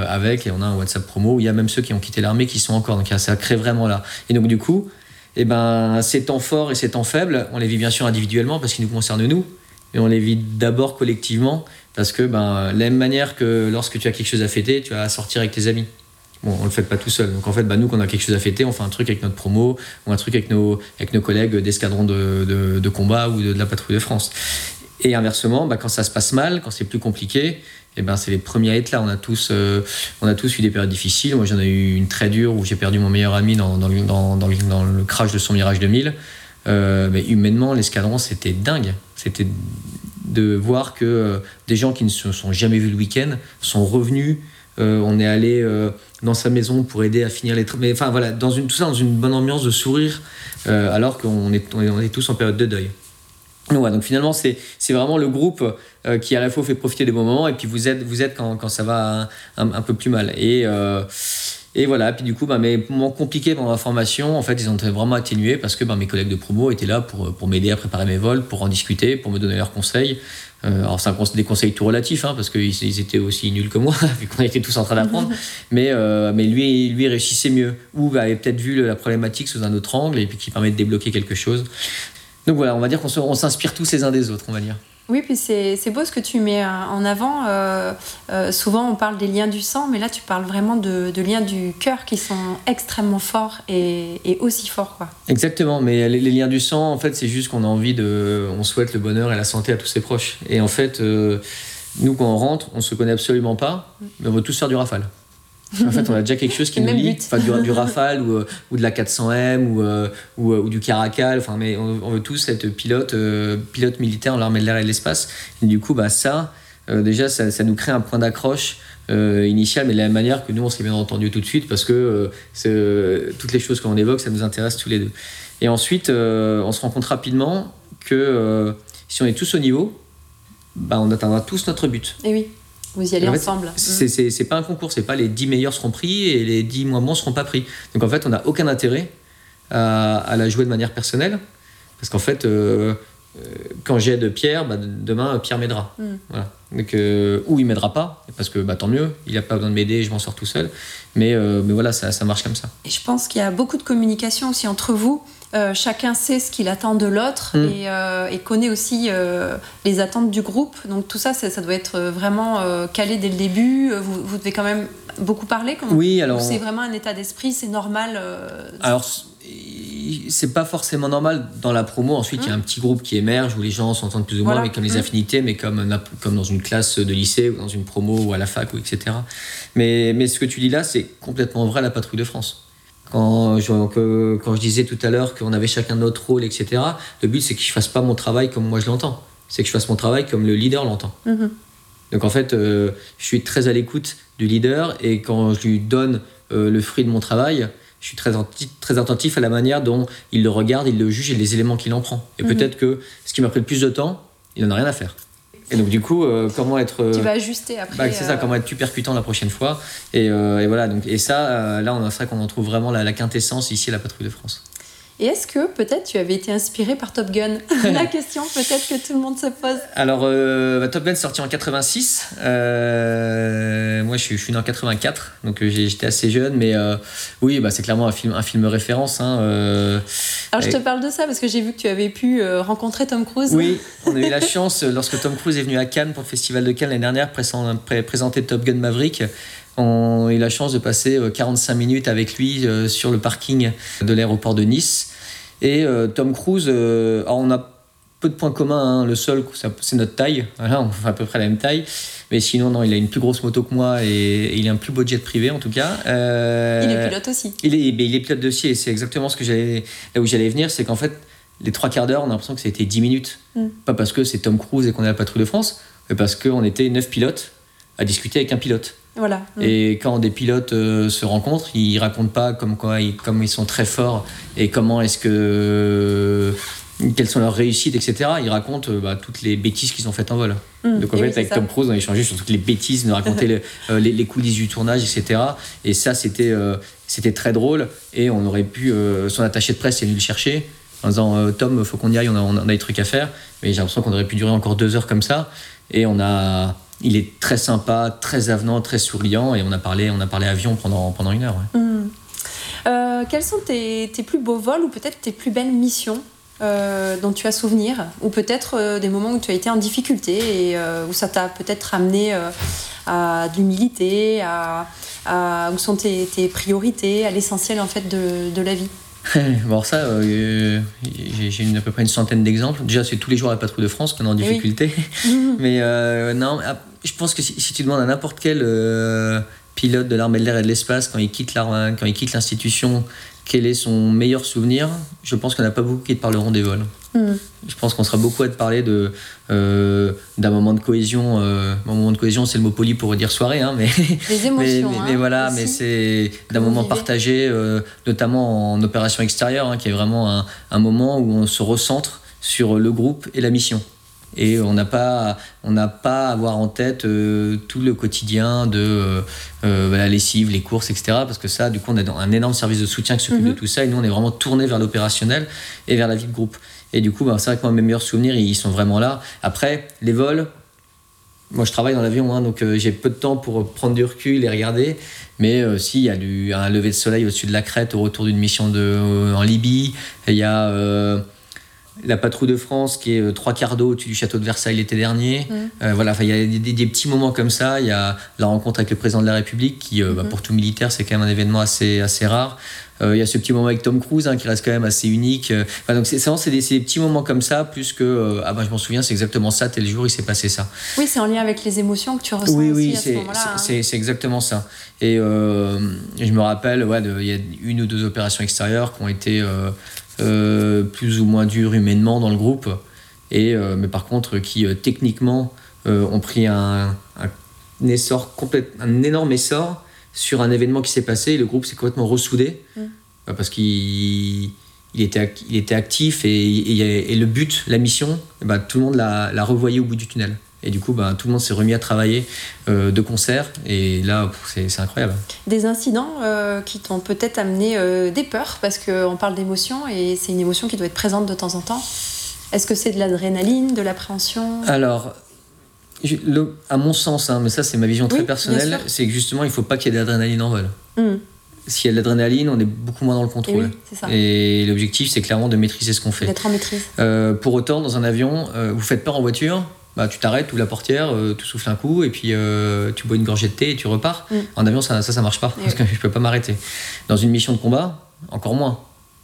avec, et on a un WhatsApp promo où il y a même ceux qui ont quitté l'armée qui sont encore. Donc ça crée vraiment là. Et donc du coup, eh ben, ces temps forts et ces temps faibles, on les vit bien sûr individuellement parce qu'ils nous concernent nous, mais on les vit d'abord collectivement parce que ben, la même manière que lorsque tu as quelque chose à fêter, tu vas sortir avec tes amis. Bon, on le fait pas tout seul. Donc en fait, bah, nous, quand on a quelque chose à fêter, on fait un truc avec notre promo ou un truc avec nos, avec nos collègues d'escadron de, de, combat ou de, la patrouille de France. Et inversement, bah, quand ça se passe mal, quand c'est plus compliqué, eh ben, c'est les premiers à être là. On a, tous, euh, on a tous eu des périodes difficiles. Moi, j'en ai eu une très dure où j'ai perdu mon meilleur ami dans, dans, dans, le crash de son Mirage 2000. Euh, mais humainement, l'escadron, c'était dingue. C'était de voir que euh, des gens qui ne se sont jamais vus le week-end sont revenus euh, on est allé dans sa maison pour aider à finir les mais enfin voilà dans une tout ça dans une bonne ambiance de sourire euh, alors qu'on est, tous en période de deuil donc, donc finalement c'est vraiment le groupe qui à la fois fait profiter des bons moments et puis vous êtes quand, ça va un, peu plus mal et et voilà, puis du coup, bah, mes moments compliqués pendant la formation, en fait, ils ont été vraiment atténués parce que bah, mes collègues de promo étaient là pour m'aider à préparer mes vols, pour en discuter, pour me donner leurs conseils. Euh, alors, c'est des conseils tout relatifs, hein, parce qu'ils étaient aussi nuls que moi, [LAUGHS] vu qu'on était tous en train d'apprendre. [LAUGHS] mais, euh, mais lui, lui réussissait mieux, ou bah, avait peut-être vu la problématique sous un autre angle, et puis qui permet de débloquer quelque chose. Donc voilà, on va dire qu'on s'inspire tous les uns des autres, on va dire. Oui, puis c'est beau ce que tu mets en avant. Euh, souvent, on parle des liens du sang, mais là, tu parles vraiment de, liens du cœur qui sont extrêmement forts et, aussi forts. Quoi. Exactement, mais les, liens du sang, en fait, c'est juste qu'on a envie de. On souhaite le bonheur et la santé à tous ses proches. Et en fait, nous, quand on rentre, on se connaît absolument pas, mais on veut tous faire du rafale. En fait, on a déjà quelque chose qui nous lie, enfin, du, Rafale ou, euh, ou, de la 400M ou, euh, ou, euh, ou, du Caracal. Enfin, mais on, veut tous être pilote, pilote militaire en l'armée de l'air et de l'espace. Et du coup, bah, ça, déjà, ça, ça, nous crée un point d'accroche initial, mais de la même manière que nous, on s'est bien entendu tout de suite parce que toutes les choses qu'on évoque, ça nous intéresse tous les deux. Et ensuite, on se rend compte rapidement que si on est tous au niveau, bah, on atteindra tous notre but. Et oui. Vous y allez ensemble. C'est pas un concours, c'est pas les 10 meilleurs seront pris et les 10 moins bons seront pas pris. Donc en fait, on n'a aucun intérêt à, la jouer de manière personnelle. Parce qu'en fait, euh, quand j'aide Pierre, bah, demain Pierre m'aidera. Mm. Voilà. Donc, euh, ou il m'aidera pas, parce que bah, tant mieux, il n'a pas besoin de m'aider, je m'en sors tout seul. Mais, euh, mais voilà, ça, ça marche comme ça. Et je pense qu'il y a beaucoup de communication aussi entre vous. Euh, chacun sait ce qu'il attend de l'autre Mm. et, euh, et connaît aussi euh, les attentes du groupe. Donc tout ça, ça, ça doit être vraiment calé dès le début. Vous, vous devez quand même beaucoup parler. Comment Oui, alors. C'est vraiment un état d'esprit, c'est normal. Alors, c'est pas forcément normal dans la promo. Ensuite, il y a un petit groupe qui émerge où les gens s'entendent plus ou moins, Voilà. mais comme les Mhm. affinités, mais comme dans une classe de lycée ou dans une promo ou à la fac, ou etc. Mais, mais ce que tu dis là, c'est complètement vrai à la patrouille de France. Quand je, que- quand je disais tout à l'heure qu'on avait chacun notre rôle, etc., le but, c'est que je fasse pas mon travail comme moi je l'entends. C'est que je fasse mon travail comme le leader l'entend. mhm. Donc en fait, euh, je suis très à l'écoute du leader et quand je lui donne euh, le fruit de mon travail, je suis très, attentif- très attentif à la manière dont il le regarde, il le juge et les éléments qu'il en prend. Et Mhm. peut-être que ce qui m'a pris le plus de temps, il n'en a rien à faire. Et donc du coup, euh, comment être... euh, Tu vas ajuster après. bah, c'est ça, euh, comment être plus percutant la prochaine fois. Et, euh, et voilà, donc, et ça, euh, là, on a ça qu'on en trouve vraiment la, la quintessence ici à la patrouille de France. Et est-ce que peut-être tu avais été inspiré par Top Gun [LAUGHS] La question peut-être que tout le monde se pose. Alors, euh, bah, Top Gun sorti en 86. Euh, moi, je suis, je suis né en 84, donc euh, j'étais assez jeune, mais euh, oui, bah, c'est clairement un film, un film référence. hein. Alors je te parle de ça parce que j'ai vu que tu avais pu rencontrer Tom Cruise. Oui, on a eu la chance, lorsque Tom Cruise est venu à Cannes pour le Festival de Cannes l'année dernière, présent- pré- présenter Top Gun Maverick. On a eu la chance de passer euh, 45 minutes avec lui euh, sur le parking de l'aéroport de Nice. Et euh, Tom Cruise, euh, alors on a peu de points communs. hein. Le seul, c'est notre taille. Voilà, on fait à peu près la même taille. Mais sinon, non, il a une plus grosse moto que moi et, et il a un plus beau jet privé en tout cas. Euh, Il est pilote aussi. il est, il est pilote de scie et c'est exactement ce que j'allais, là où j'allais venir, c'est qu'en fait, les trois quarts d'heure, on a l'impression que ça a été 10 minutes. Mm. Pas parce que c'est Tom Cruise et qu'on est à la patrouille de France, mais parce qu'on était neuf pilotes à discuter avec un pilote. Voilà. Et quand des pilotes euh, se rencontrent, ils racontent pas comme quoi ils, comme ils sont très forts et comment est-ce que quelles sont leurs réussites, etc. Ils racontent euh, bah, toutes les bêtises qu'ils ont faites en vol. Mm. Donc en fait, oui, avec ça. Tom Cruise, on a échangé sur toutes les bêtises, le- [LAUGHS] euh, les, les coulisses du tournage, etc. Et ça, c'était euh, c'était très drôle. Et on aurait pu, euh, son attaché de presse est venu le chercher en disant euh, Tom, faut qu'on y aille, on a, on a des trucs à faire. Mais j'ai l'impression qu'on aurait pu durer encore deux heures comme ça. Et on a, il est très sympa, très avenant, très souriant. Et on a parlé, on a parlé avion pendant, pendant une heure. Mm. Euh, quels sont tes, tes plus beaux vols ou peut-être tes plus belles missions euh, dont tu as souvenir Ou peut-être euh, des moments où tu as été en difficulté et où ça t'a peut-être amené à de l'humilité, à- où sont tes, tes priorités, à l'essentiel en fait de, de la vie? [LAUGHS] bon, ça, euh, j'ai j'ai à peu près une centaine d'exemples. Déjà, c'est tous les jours à la patrouille de France qu'on est en Eh oui. difficulté. [LAUGHS] [LAUGHS] Mais euh, non, ah, je pense que si, si tu demandes à n'importe quel euh, pilote de l'armée de l'air et de l'espace, quand il quitte l'institution, quel est son meilleur souvenir, je pense qu'il n'y en a pas beaucoup qui te parleront des vols. Mm. Je pense qu'on sera beaucoup à te parler de euh, d'un moment de cohésion. euh, un moment de cohésion, c'est le mot poli pour dire soirée, hein, mais [LAUGHS] Des mais, émotions. mais- hein, voilà, aussi. mais c'est d'un moment vivez. partagé, euh, notamment en opération extérieure, hein, qui est vraiment un, un moment où on se recentre sur le groupe et la mission. Et on n'a pas, on n'a pas à avoir en tête euh, tout le quotidien de la lessive, les courses, etc. Parce que ça, du coup, on a dans- un énorme service de soutien qui s'occupe Mhm. de tout ça. Et nous, on est vraiment tourné vers l'opérationnel et vers la vie de groupe. Et du coup, bah, c'est vrai que mes meilleurs souvenirs, ils sont vraiment là. Après, les vols, moi, je travaille dans l'avion, hein, donc euh, j'ai peu de temps pour prendre du recul et regarder. Mais euh, si, il y a du, un lever de soleil au-dessus de la crête au retour d'une mission de, euh, en Libye. Il y a euh, la patrouille de France qui est euh, trois quarts d'eau au-dessus du château de Versailles l'été dernier. Mhm. Euh, voilà, il y a des, des- des petits moments comme ça. Il y a la rencontre avec le président de la République qui, euh, bah, Mhm. pour tout militaire, c'est quand même un événement assez, assez rare. Euh, il y a ce petit moment avec Tom Cruise hein, qui reste quand même assez unique. Enfin, donc c'est c'est des, petits moments comme ça, plus que ah bah je m'en souviens, c'est exactement ça. Tel jour, il s'est passé ça. Oui, c'est en lien avec les émotions que tu ressens Oui, oui, ce hein. c'est- exactement ça. Et je me rappelle, ouais, il y a une ou deux opérations extérieures qui ont été euh, plus ou moins dures humainement dans le groupe, et, euh, mais par contre qui euh, techniquement ont pris un, un essor complète, un énorme essor sur un événement qui s'est passé. Et le groupe s'est complètement ressoudé Mm. parce qu'il il était, il était actif et, et- et le but, la mission, eh ben, tout le monde l'a l'a revoyé au bout du tunnel. Et du coup, bah, tout le monde s'est remis à travailler euh, de concert. Et là, c'est incroyable. Des incidents euh, qui t'ont peut-être amené euh, des peurs, parce qu'on parle d'émotion et c'est une émotion qui doit être présente de temps en temps. Est-ce que c'est de l'adrénaline, de l'appréhension? Alors, le- à mon sens, hein, mais ça c'est ma vision très Oui, personnelle, c'est que justement il faut pas qu'il y ait d'adrénaline en vol. Hmm. S'il y a de l'adrénaline, on est beaucoup moins dans le Et contrôle. oui. Et l'objectif, c'est clairement de maîtriser ce qu'on fait. D'être en maîtrise. Euh, pour autant, dans un avion, euh, vous faites peur en voiture, bah, tu t'arrêtes, tu ouvres la portière, euh, tu souffles un coup, et puis euh, tu bois une gorgée de thé et tu repars. Mm. En avion, ça, ça, ça marche pas, Et parce que je peux pas m'arrêter. Dans une mission de combat, encore moins.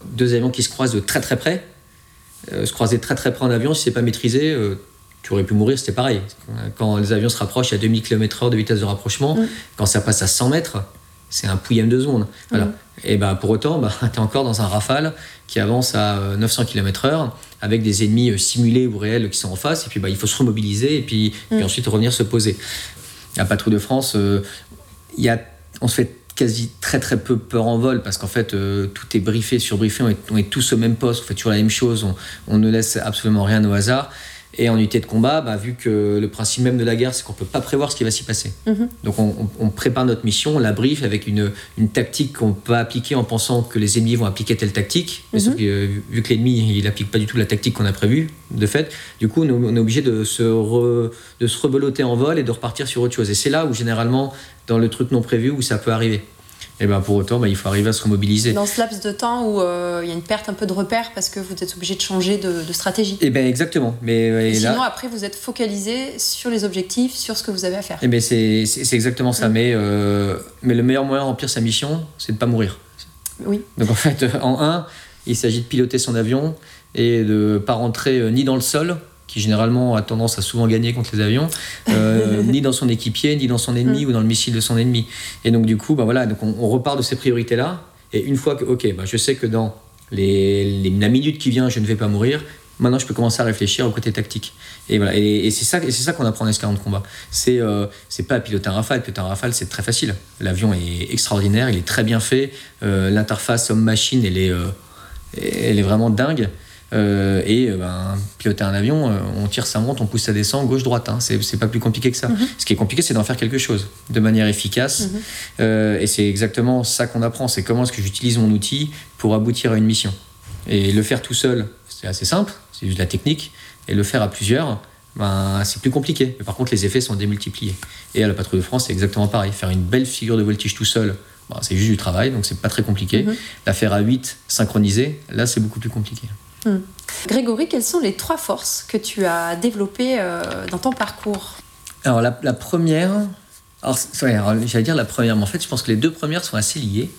Deux avions qui se croisent de très très près, euh, se croiser très très près en avion, si c'est pas maîtrisé, tu aurais pu mourir, c'était pareil. Quand les avions se rapprochent à 2000 km/h de vitesse de rapprochement, Mm. quand ça passe à 100 mètres, c'est un pouillème de seconde. Voilà. Mm. Et bah, pour autant, bah, [LAUGHS] tu es encore dans un rafale qui avance à euh, 900 km/h avec des ennemis euh, simulés ou réels qui sont en face. Et puis bah, il faut se remobiliser et puis, Mm. puis ensuite revenir se poser. À Patrouille de France, euh, y a, on se fait quasi très très peu peur en vol parce qu'en fait euh, tout est briefé, surbriefé, on est, on est tous au même poste, on fait toujours la même chose, on, on ne laisse absolument rien au hasard. Et en unité de combat, bah, vu que le principe même de la guerre, c'est qu'on peut pas prévoir ce qui va s'y passer. Mhm. Donc on, prépare notre mission, on la brief avec une, une tactique qu'on peut appliquer en pensant que les ennemis vont appliquer telle tactique. Mais Mhm. sauf que, euh, vu que l'ennemi il applique pas du tout la tactique qu'on a prévue, de fait, du coup on est- on est obligé de se, re- de se rebeloter en vol et de repartir sur autre chose. Et c'est là où généralement, dans le truc non prévu, où ça peut arriver. Et ben pour autant, bah, il faut arriver à se remobiliser. Dans ce laps de temps où euh, il y a une perte un peu de repère parce que vous êtes obligé de changer de, de stratégie. Et ben exactement. Mais Et et là, sinon, après, vous êtes focalisé sur les objectifs, sur ce que vous avez à faire. Eh ben c'est exactement ça. Mm. Mais, euh, mais le meilleur moyen de remplir sa mission, c'est de pas mourir. Oui. Donc en fait, euh, [LAUGHS] en un, il s'agit de piloter son avion et de pas rentrer euh, ni dans le sol, qui généralement a tendance à souvent gagner contre les avions, euh, [LAUGHS] ni dans son équipier, ni dans son ennemi ou dans le missile de son ennemi. Et donc du coup, bah voilà, donc on, on repart de ces priorités-là. Et une fois que, ok, bah je sais que dans les, les- la minute qui vient, je ne vais pas mourir. Maintenant, je peux commencer à réfléchir au côté tactique. Et voilà. Et, et c'est ça, c'est ça qu'on apprend en escadron de combat. C'est, euh, c'est pas piloter un Rafale. Piloter un Rafale, c'est très facile. L'avion est extraordinaire, il est très bien fait. Euh, l'interface homme-machine, elle est, euh, elle est vraiment dingue. Euh, et euh, ben, piloter un avion, euh, on tire, ça monte, on pousse, ça descend, gauche-droite. Hein. C'est, pas plus compliqué que ça. Ce qui est compliqué, c'est d'en faire quelque chose de manière efficace. Mhm. Euh, et c'est exactement ça qu'on apprend. C'est comment est-ce que j'utilise mon outil pour aboutir à une mission. Et le faire tout seul, c'est assez simple, c'est juste de la technique. Et le faire à plusieurs, ben, c'est plus compliqué. Mais par contre, les effets sont démultipliés. Et à la patrouille de France, c'est exactement pareil. Faire une belle figure de voltige tout seul, ben, c'est juste du travail, donc c'est pas très compliqué. Mhm. La faire à 8, synchronisée, là, c'est beaucoup plus compliqué. Grégory, quelles sont les trois forces que tu as développées euh, dans ton parcours? Alors, la, la première, alors, alors, j'allais dire la première, mais en fait, je pense que les deux premières sont assez liées,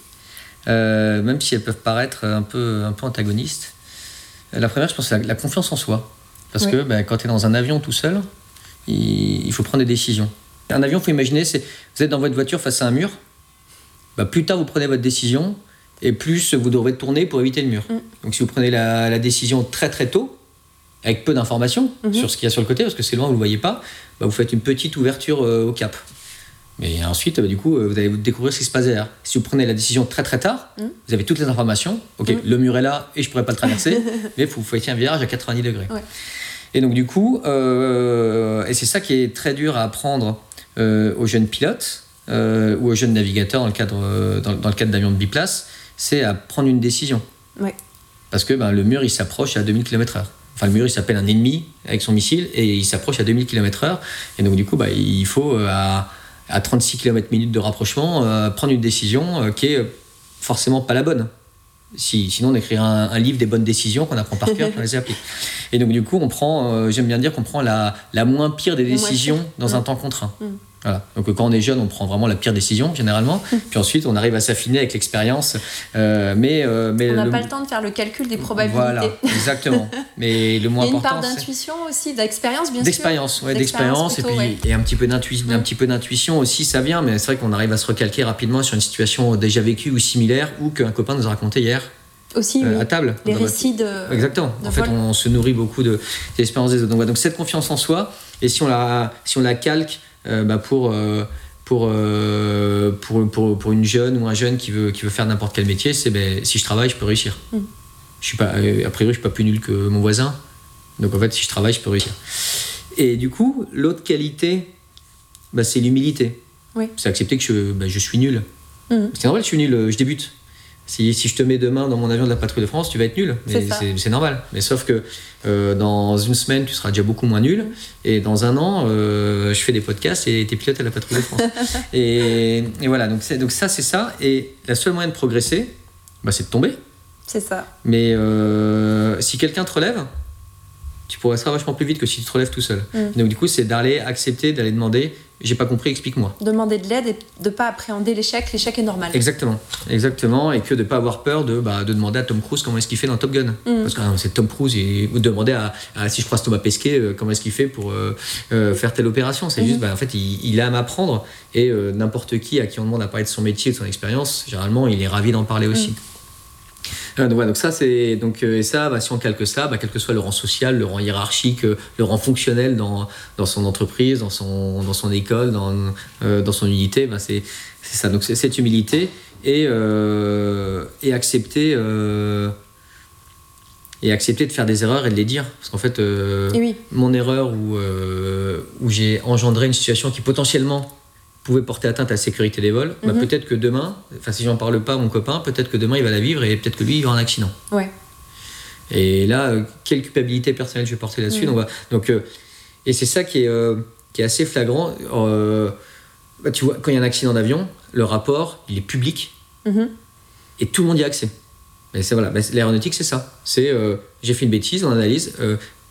euh, même si elles peuvent paraître un peu, un peu antagonistes. Euh, La première, je pense, c'est la, la confiance en soi. Parce Oui. que ben, quand tu es dans un avion tout seul, il, il faut prendre des décisions. Un avion, il faut imaginer, c'est vous êtes dans votre voiture face à un mur, bah, plus tard vous prenez votre décision, et plus vous devrez tourner pour éviter le mur. Mm. Donc si vous prenez la, la décision très très tôt, avec peu d'informations Mhm. sur ce qu'il y a sur le côté, parce que c'est loin, vous ne le voyez pas, bah, vous faites une petite ouverture euh, au cap. Mais ensuite, bah, du coup, euh, vous allez découvrir ce qui se passe derrière. Si vous prenez la décision très très tard, Mhm. vous avez toutes les informations. Ok, Mhm. le mur est là et je pourrais pas le traverser, [LAUGHS] mais il faut, faut faire un virage à 90 degrés. Ouais. Et donc du coup, euh, et c'est ça qui est très dur à apprendre euh, aux jeunes pilotes ou aux jeunes navigateurs dans le cadre, dans, dans le cadre d'avions de biplace, c'est à prendre une décision. Ouais. Parce que ben, le mur, il s'approche à 2000 km/h. Enfin, le mur, il s'appelle un ennemi avec son missile et il s'approche à 2000 km/h. Et donc, du coup, bah, il faut, euh, à, à 36 km minutes de rapprochement, euh, prendre une décision euh, qui est forcément pas la bonne. Si, sinon, on écrirait un, un livre des bonnes décisions qu'on apprend par cœur puis on les applique. Et donc, du coup, on prend, j'aime bien dire qu'on prend la, la moins pire des décisions dans un temps contraint. Mm. Voilà. Donc, quand on est jeune, on prend vraiment la pire décision, généralement. Puis ensuite, on arrive à s'affiner avec l'expérience. Euh, mais, euh, mais On n'a le- pas le temps de faire le calcul des probabilités. voilà, exactement. Mais le [LAUGHS] Il moins y a une part important, d'intuition aussi, d'expérience, bien sûr. d'expérience, ouais, D'expérience d'expérience et puis ouais. et un petit peu d'intuition, un petit peu d'intuition aussi, ça vient. Mais c'est vrai qu'on arrive à se recalquer rapidement sur une situation déjà vécue ou similaire ou qu'un copain nous a raconté hier Aussi, euh, oui. à table. les récits de. Exactement. de En fait, on se nourrit beaucoup de des expériences des autres. Donc, voilà. Donc, cette confiance en soi, et si on la, si on la calque bah, pour, euh, pour, euh, pour, pour, pour une jeune ou un jeune qui veut, qui veut faire n'importe quel métier, c'est ben, si je travaille, je peux réussir. Mm. Je suis pas, euh, a priori, je suis pas plus nul que mon voisin. Donc, en fait, si je travaille, je peux réussir. Et du coup, l'autre qualité, bah, c'est l'humilité. Oui. C'est accepter que je, bah, je suis nul. Mhm. C'est normal, je suis nul, euh, je débute. Si, si, je te mets demain dans mon avion de la patrouille de France, tu vas être nul. C'est normal. Mais sauf que euh, dans une semaine, tu seras déjà beaucoup moins nul. Et dans un an, euh, je fais des podcasts et tu es pilote à la patrouille de France. [LAUGHS] et, et, voilà, donc, donc ça, c'est ça. Et la seule moyen de progresser, bah, c'est de tomber. C'est ça. Mais euh, si quelqu'un te relève, tu progresseras vachement plus vite que si tu te relèves tout seul. Mm. Donc du coup, c'est d'aller accepter, d'aller demander j'ai pas compris, explique-moi. Demander de l'aide et de pas appréhender l'échec, l'échec est normal. Exactement, exactement, et que de pas avoir peur de, bah, de demander à Tom Cruise comment est-ce qu'il fait dans Top Gun. Mm. Parce que ah, c'est Tom Cruise, et, ou demander à, à- si je croise Thomas Pesquet, euh, comment est-ce qu'il fait pour euh, euh, faire telle opération. C'est Mhm. juste, bah, en fait, il, il a à m'apprendre, et n'importe qui à qui on demande à parler de son métier, de son expérience, généralement, il est ravi d'en parler aussi. Euh, donc, ça c'est donc euh, et ça bah, si on calque ça bah, quel que soit le rang social le rang hiérarchique euh, le rang fonctionnel dans, dans son entreprise dans son dans son école dans, euh, dans son unité bah, c'est c'est ça. Donc c'est cette humilité et euh, et accepter et accepter de faire des erreurs et de les dire. Parce qu'en fait euh, oui, mon erreur où, euh, où j'ai engendré une situation qui potentiellement pouvait porter atteinte à la sécurité des vols, bah, Mhm. peut-être que demain, enfin si j'en parle pas à mon copain, peut-être que demain il va la vivre et peut-être que lui il va avoir un accident. ouais. Et là, euh, quelle culpabilité personnelle je vais porter là-dessus Mhm. donc, euh, Et c'est ça qui est, euh, qui est assez flagrant. Bah, tu vois, quand il y a un accident d'avion, le rapport, il est public Mhm. et tout le monde y a accès. Mais c'est voilà, bah, l'aéronautique c'est ça. C'est j'ai fait une bêtise, on analyse.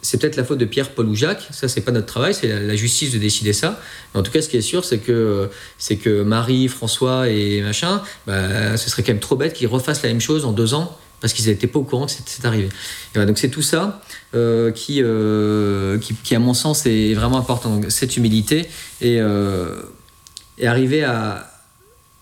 C'est peut-être la faute de Pierre, Paul ou Jacques. Ça c'est pas notre travail, c'est la, justice de décider ça. Mais en tout cas, ce qui est sûr, c'est que c'est que Marie, François et machin, bah, ce serait quand même trop bête qu'ils refassent la même chose en deux ans parce qu'ils n'étaient pas au courant que c'est arrivé. Et donc c'est tout ça euh, qui, euh, qui, qui, à mon sens, est vraiment important. Cette humilité et, euh, et arriver à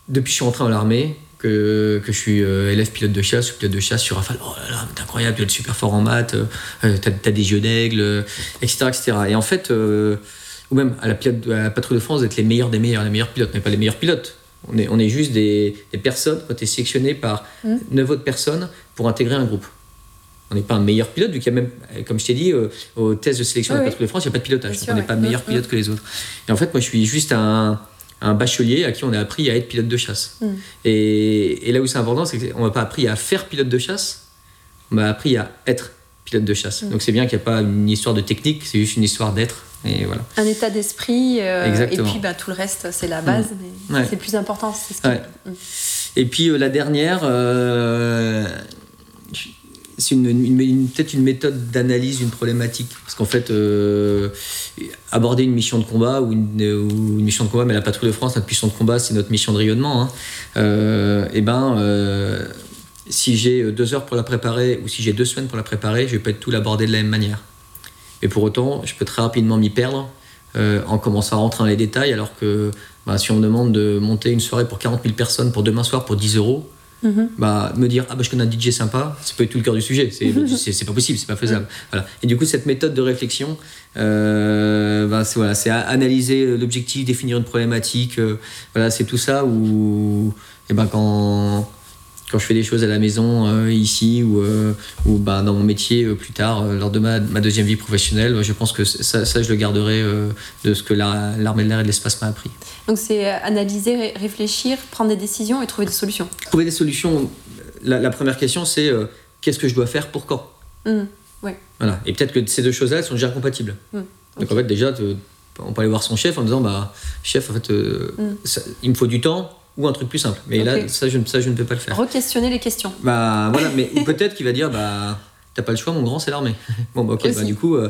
depuis que je suis rentré dans l'armée, que, que je suis euh, élève pilote de chasse, je suis pilote de chasse sur Rafale, oh là là, t'es incroyable, tu es super fort en maths, euh, euh, t'as, t'as des yeux d'aigle, etc., etc. Et en fait, ou même à la, pilote, à la patrouille de France, d'être les meilleurs des meilleurs, les meilleurs pilotes, mais pas les meilleurs pilotes. On est, on est juste des, des personnes, quand tu es sélectionné par Mm. neuf autres personnes pour intégrer un groupe. On n'est pas un meilleur pilote, vu qu'il y a même, comme je t'ai dit, euh, au test de sélection de la patrouille de France, il n'y a pas de pilotage. Sûr, on n'est ouais. pas meilleur pilote que les autres. Et en fait, moi, je suis juste un, un bachelier à qui on a appris à être pilote de chasse. Mm. Et, et là où c'est important, c'est qu'on m'a pas appris à faire pilote de chasse, on m'a appris à être pilote de chasse. Mm. Donc c'est bien qu'il n'y a pas une histoire de technique, c'est juste une histoire d'être. Et voilà. Un état d'esprit, euh, et puis bah, tout le reste, c'est la base, mais Ouais. c'est plus important. C'est ce. Ouais. Mm. Et puis euh, la dernière, euh, c'est peut-être une méthode d'analyse d'une problématique. Parce qu'en fait, euh, aborder une mission de combat ou une, mission de combat, mais la patrouille de France, notre mission de combat, c'est notre mission de rayonnement. Hein, euh, et ben, euh, si j'ai deux heures pour la préparer ou si j'ai deux semaines pour la préparer, je vais pas être tout l'aborder de la même manière. Mais pour autant, je peux très rapidement m'y perdre euh, en commençant à rentrer dans les détails, alors que bah, si on me demande de monter une soirée pour 40 000 personnes pour demain soir pour 10 euros, Mhm. bah, me dire ah bah je connais un DJ sympa, c'est pas du tout le cœur du sujet, c'est c'est pas possible, c'est pas faisable. Voilà. Et du coup cette méthode de réflexion, euh, bah, c'est voilà, analyser l'objectif, définir une problématique, euh, voilà, c'est tout ça où et ben quand quand je fais des choses à la maison euh, ici ou euh, ou ben dans mon métier euh, plus tard lors de ma, ma deuxième vie professionnelle, je pense que ça, ça je le garderai de ce que la- l'armée de l'air et de l'espace m'a appris. Donc c'est analyser, ré- réfléchir, prendre des décisions et trouver des solutions. Trouver des solutions. La, la première question, c'est euh, qu'est-ce que je dois faire pour quand? Mm. Voilà. Et peut-être que ces deux choses-là, elles sont déjà compatibles. Mm. Donc en fait, déjà, te- on peut aller voir son chef en disant bah, chef, en fait, euh, Mm. ça- il me faut du temps ou un truc plus simple. Mais là, ça je, ne- ça, je ne peux pas le faire. Re-questionner les questions. Bah [LAUGHS] voilà, mais ou peut-être qu'il va dire bah t'as pas le choix, mon grand, c'est l'armée. [LAUGHS] bon bah ok, Aussi. bah, du coup euh,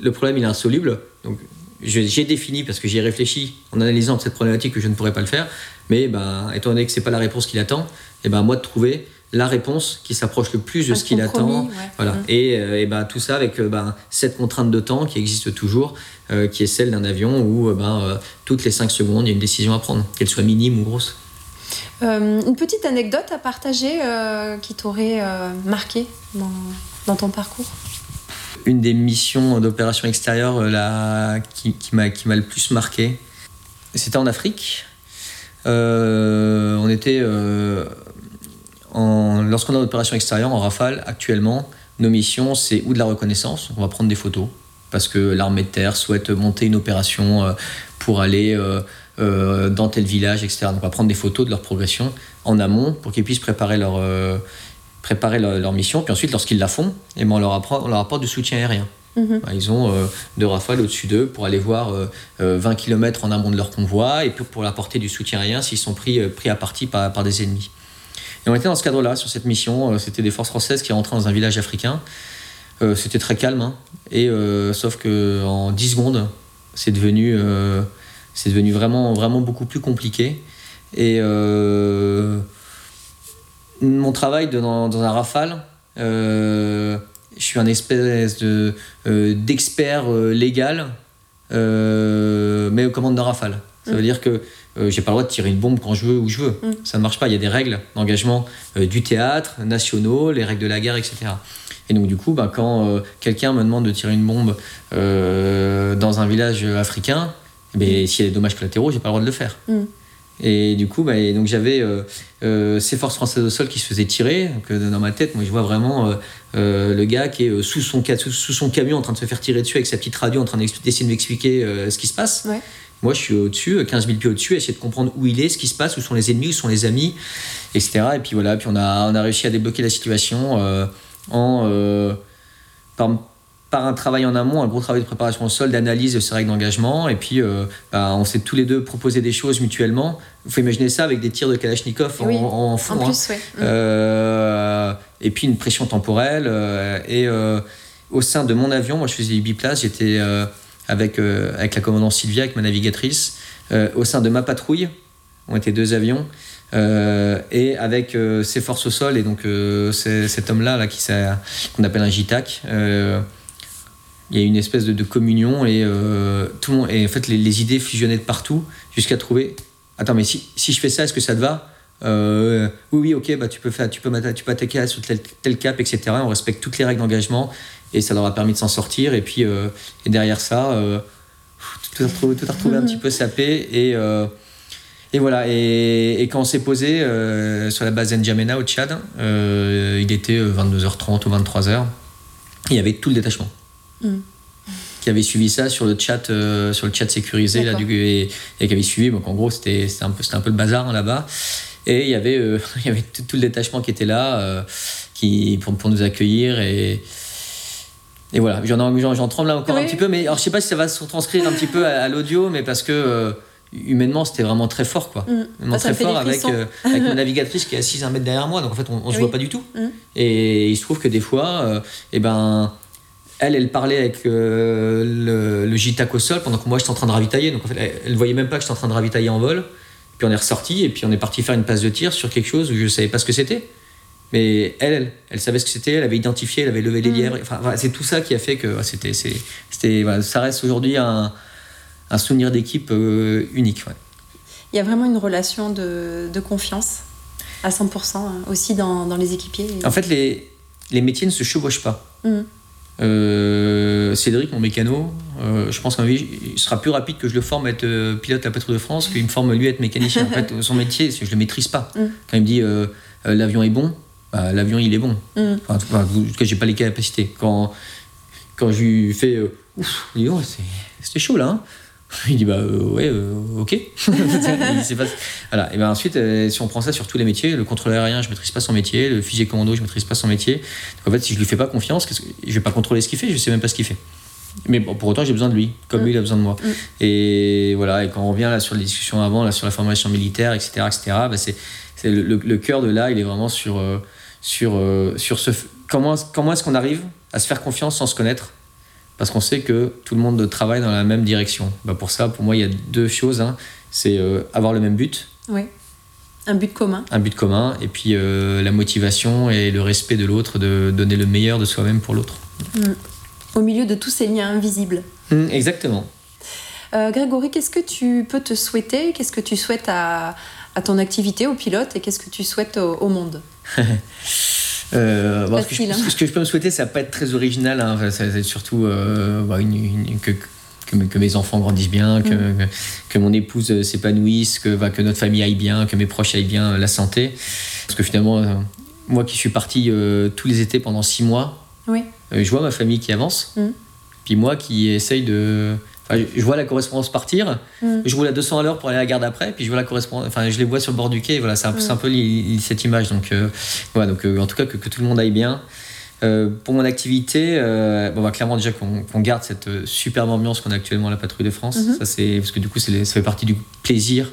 le problème il est insoluble. Donc j'ai défini parce que j'y ai réfléchi en analysant cette problématique que je ne pourrais pas le faire. Mais bah étant donné que c'est pas la réponse qu'il attend, et ben moi de trouver la réponse qui s'approche le plus de Un ce qu'il attend. ouais. Voilà. Mm. Et, euh, et ben tout ça avec euh, ben, cette contrainte de temps qui existe toujours, euh, qui est celle d'un avion où ben, toutes les 5 secondes il y a une décision à prendre, qu'elle soit minime ou grosse. Euh, une petite anecdote à partager euh, qui t'aurait euh, marqué dans, ton parcours? Une des missions d'opération extérieure la- qui, m'a le plus marqué, c'était en Afrique. On était lorsqu'on est en opération extérieure en rafale actuellement, nos missions c'est ou de la reconnaissance, on va prendre des photos parce que l'armée de terre souhaite monter une opération pour pour aller dans tel village, etc. Donc on va prendre des photos de leur progression en amont pour qu'ils puissent préparer leur, préparer leur, mission. Puis ensuite, lorsqu'ils la font, eh ben, on, leur apporte, on leur apporte du soutien aérien. Mhm. Bah, ils ont deux rafales au-dessus d'eux pour aller voir 20 km en amont de leur convoi et puis pour apporter du soutien aérien s'ils sont pris, pris à partie par, par des ennemis. Et on était dans ce cadre-là, sur cette mission. C'était des forces françaises qui rentraient dans un village africain. Euh, c'était très calme, hein. et euh, sauf que en 10 secondes, c'est devenu, euh, c'est devenu vraiment, vraiment beaucoup plus compliqué. Et mon travail dans, dans un rafale, je suis un espèce de, d'expert légal, mais aux commandes d'un rafale. Ça veut mm. dire que j'ai pas le droit de tirer une bombe quand je veux, où je veux. Mm. Ça ne marche pas. Il y a des règles d'engagement du théâtre, nationaux, les règles de la guerre, etc. Et donc, du coup, bah, quand euh, quelqu'un me demande de tirer une bombe euh, dans un village africain, eh s'il y a des dommages collatéraux, j'ai pas le droit de le faire. Mm. Et du coup, bah, donc j'avais euh, ces forces françaises au sol qui se faisaient tirer. Donc, dans ma tête, moi, je vois vraiment le gars qui est sous son, sous son camion en train de se faire tirer dessus avec sa petite radio en train d'essayer de m'expliquer ce qui se passe. Moi, je suis au-dessus, 15 000 pieds au-dessus, essayer de comprendre où il est, ce qui se passe, où sont les ennemis, où sont les amis, etc. Et puis voilà, puis on a, on a réussi à débloquer la situation en, euh, par, un travail en amont, un gros travail de préparation au sol, d'analyse de ces règles d'engagement. Et puis, euh, bah, on s'est tous les deux proposé des choses mutuellement. Il faut imaginer ça avec des tirs de Kalachnikov en, fond. Hein. Euh, et puis une pression temporelle. et au sein de mon avion, moi je faisais biplace, j'étais avec, avec la commandante Sylvia, avec ma navigatrice. au sein de ma patrouille, on était deux avions. Euh, et avec euh, ses forces au sol et donc euh, cet homme-là là, qui qu'on appelle un JTAC, il y a une espèce de, communion et tout le monde, et en fait les, idées fusionnaient de partout jusqu'à trouver. Attends, mais si, si, je fais ça, est-ce que ça te va? Oui, oui, ok, bah tu peux faire, tu peux, tu peux attaquer sur tel, tel, cap, etc. On respecte toutes les règles d'engagement et ça leur a permis de s'en sortir. Et puis et derrière ça, tout, a retrouvé, un petit peu sapé et et voilà, et, quand on s'est posé euh, sur la base N'Djamena au Tchad, euh, il était 22h30 ou 23h, il y avait tout le détachement. Mm. Qui avait suivi ça sur le chat, euh, sur le chat sécurisé là, du, et, qui avait suivi. Donc en gros, c'était un, peu, un peu le bazar hein, là-bas. Et il y avait, [LAUGHS] il y avait tout, le détachement qui était là qui, pour, pour, nous accueillir. Et, et voilà, j'en tremble là encore un petit peu. Mais alors, je sais pas si ça va se transcrire un petit peu à l'audio, mais parce que humainement c'était vraiment très fort quoi mm. très fort avec, euh, avec [LAUGHS] ma navigatrice qui est assise un mètre derrière moi donc en fait on, on se voit pas du tout mm. et il se trouve que des fois et euh, eh ben elle elle parlait avec euh, le, le JTAC au sol pendant que moi j'étais en train de ravitailler donc en fait elle, voyait même pas que j'étais en train de ravitailler en vol puis on est ressorti et puis on est parti faire une passe de tir sur quelque chose où je savais pas ce que c'était mais elle, elle, savait ce que c'était, elle avait identifié, elle avait levé les mm. lièvres. Enfin, c'est tout ça qui a fait que c'était, c'était, ça reste aujourd'hui un, un souvenir d'équipe euh, unique. Il y a vraiment une relation de, confiance à 100% hein, aussi dans, dans, les équipiers. En fait, les, les métiers ne se chevauchent pas. Mmh. Euh, Cédric, mon mécano, euh, je pense qu'en vie, il sera plus rapide que je le forme à être pilote à la patrouille de France qu'il me forme lui à être mécanicien. en [LAUGHS] fait, son métier, je le maîtrise pas. Mmh. Quand il me dit l'avion est bon, bah, l'avion il est bon. Mmh. Enfin, en tout cas, j'ai pas les capacités. Quand, quand je lui fais ouf, c'était chaud là. Hein. Il dit bah euh, ouais euh, ok. [LAUGHS] voilà et ben ensuite euh, si on prend ça sur tous les métiers, le contrôleur aérien je maîtrise pas son métier, le fusilier commando je maîtrise pas son métier. Donc en fait si je lui fais pas confiance, que je vais pas contrôler ce qu'il fait, je sais même pas ce qu'il fait. Mais bon, pour autant j'ai besoin de lui, comme lui il a besoin de moi. Mm. Et voilà et quand on revient là sur les discussions avant là sur la formation militaire etc etc, bah, c'est le, le, cœur de là il est vraiment sur sur sur ce comment comment est-ce qu'on arrive à se faire confiance sans se connaître? Parce qu'on sait que tout le monde travaille dans la même direction. Bah pour ça, pour moi, il y a deux choses. Hein. C'est euh, avoir le même but. Oui. Un but commun. Un but commun. Et puis euh, la motivation et le respect de l'autre, de donner le meilleur de soi-même pour l'autre. Mm. Au milieu de tous ces liens invisibles. Mm, exactement. Euh, Grégory, qu'est-ce que tu peux te souhaiter? Qu'est-ce que tu souhaites à, à, ton activité, au pilote Et qu'est-ce que tu souhaites au, au monde? [LAUGHS] Euh, ce, que je, hein. ce, que je, peux me souhaiter, ça va pas être très original. Hein. ça va être surtout euh, bah, une, que, que, mes enfants grandissent bien, que, mm. que mon épouse s'épanouisse, que, bah, que notre famille aille bien, que mes proches aillent bien, la santé. Parce que finalement, euh, moi qui suis parti tous les étés pendant six mois, oui. je vois ma famille qui avance. Mm. Puis moi qui essaye de. Je vois la correspondance partir, Mm. je roule à 200 à l'heure pour aller à la gare d'après, puis je vois la correspondance, enfin je les vois sur le bord du quai, voilà, c'est un, peu- c'est un peu li- li- cette image. Donc euh, voilà, donc euh, en tout cas que, que tout le monde aille bien. Euh, pour mon activité, euh, bon, bah, clairement déjà qu'on garde cette euh, superbe ambiance qu'on a actuellement à la Patrouille de France. Mhm. Ça c'est parce que du coup les- ça fait partie du plaisir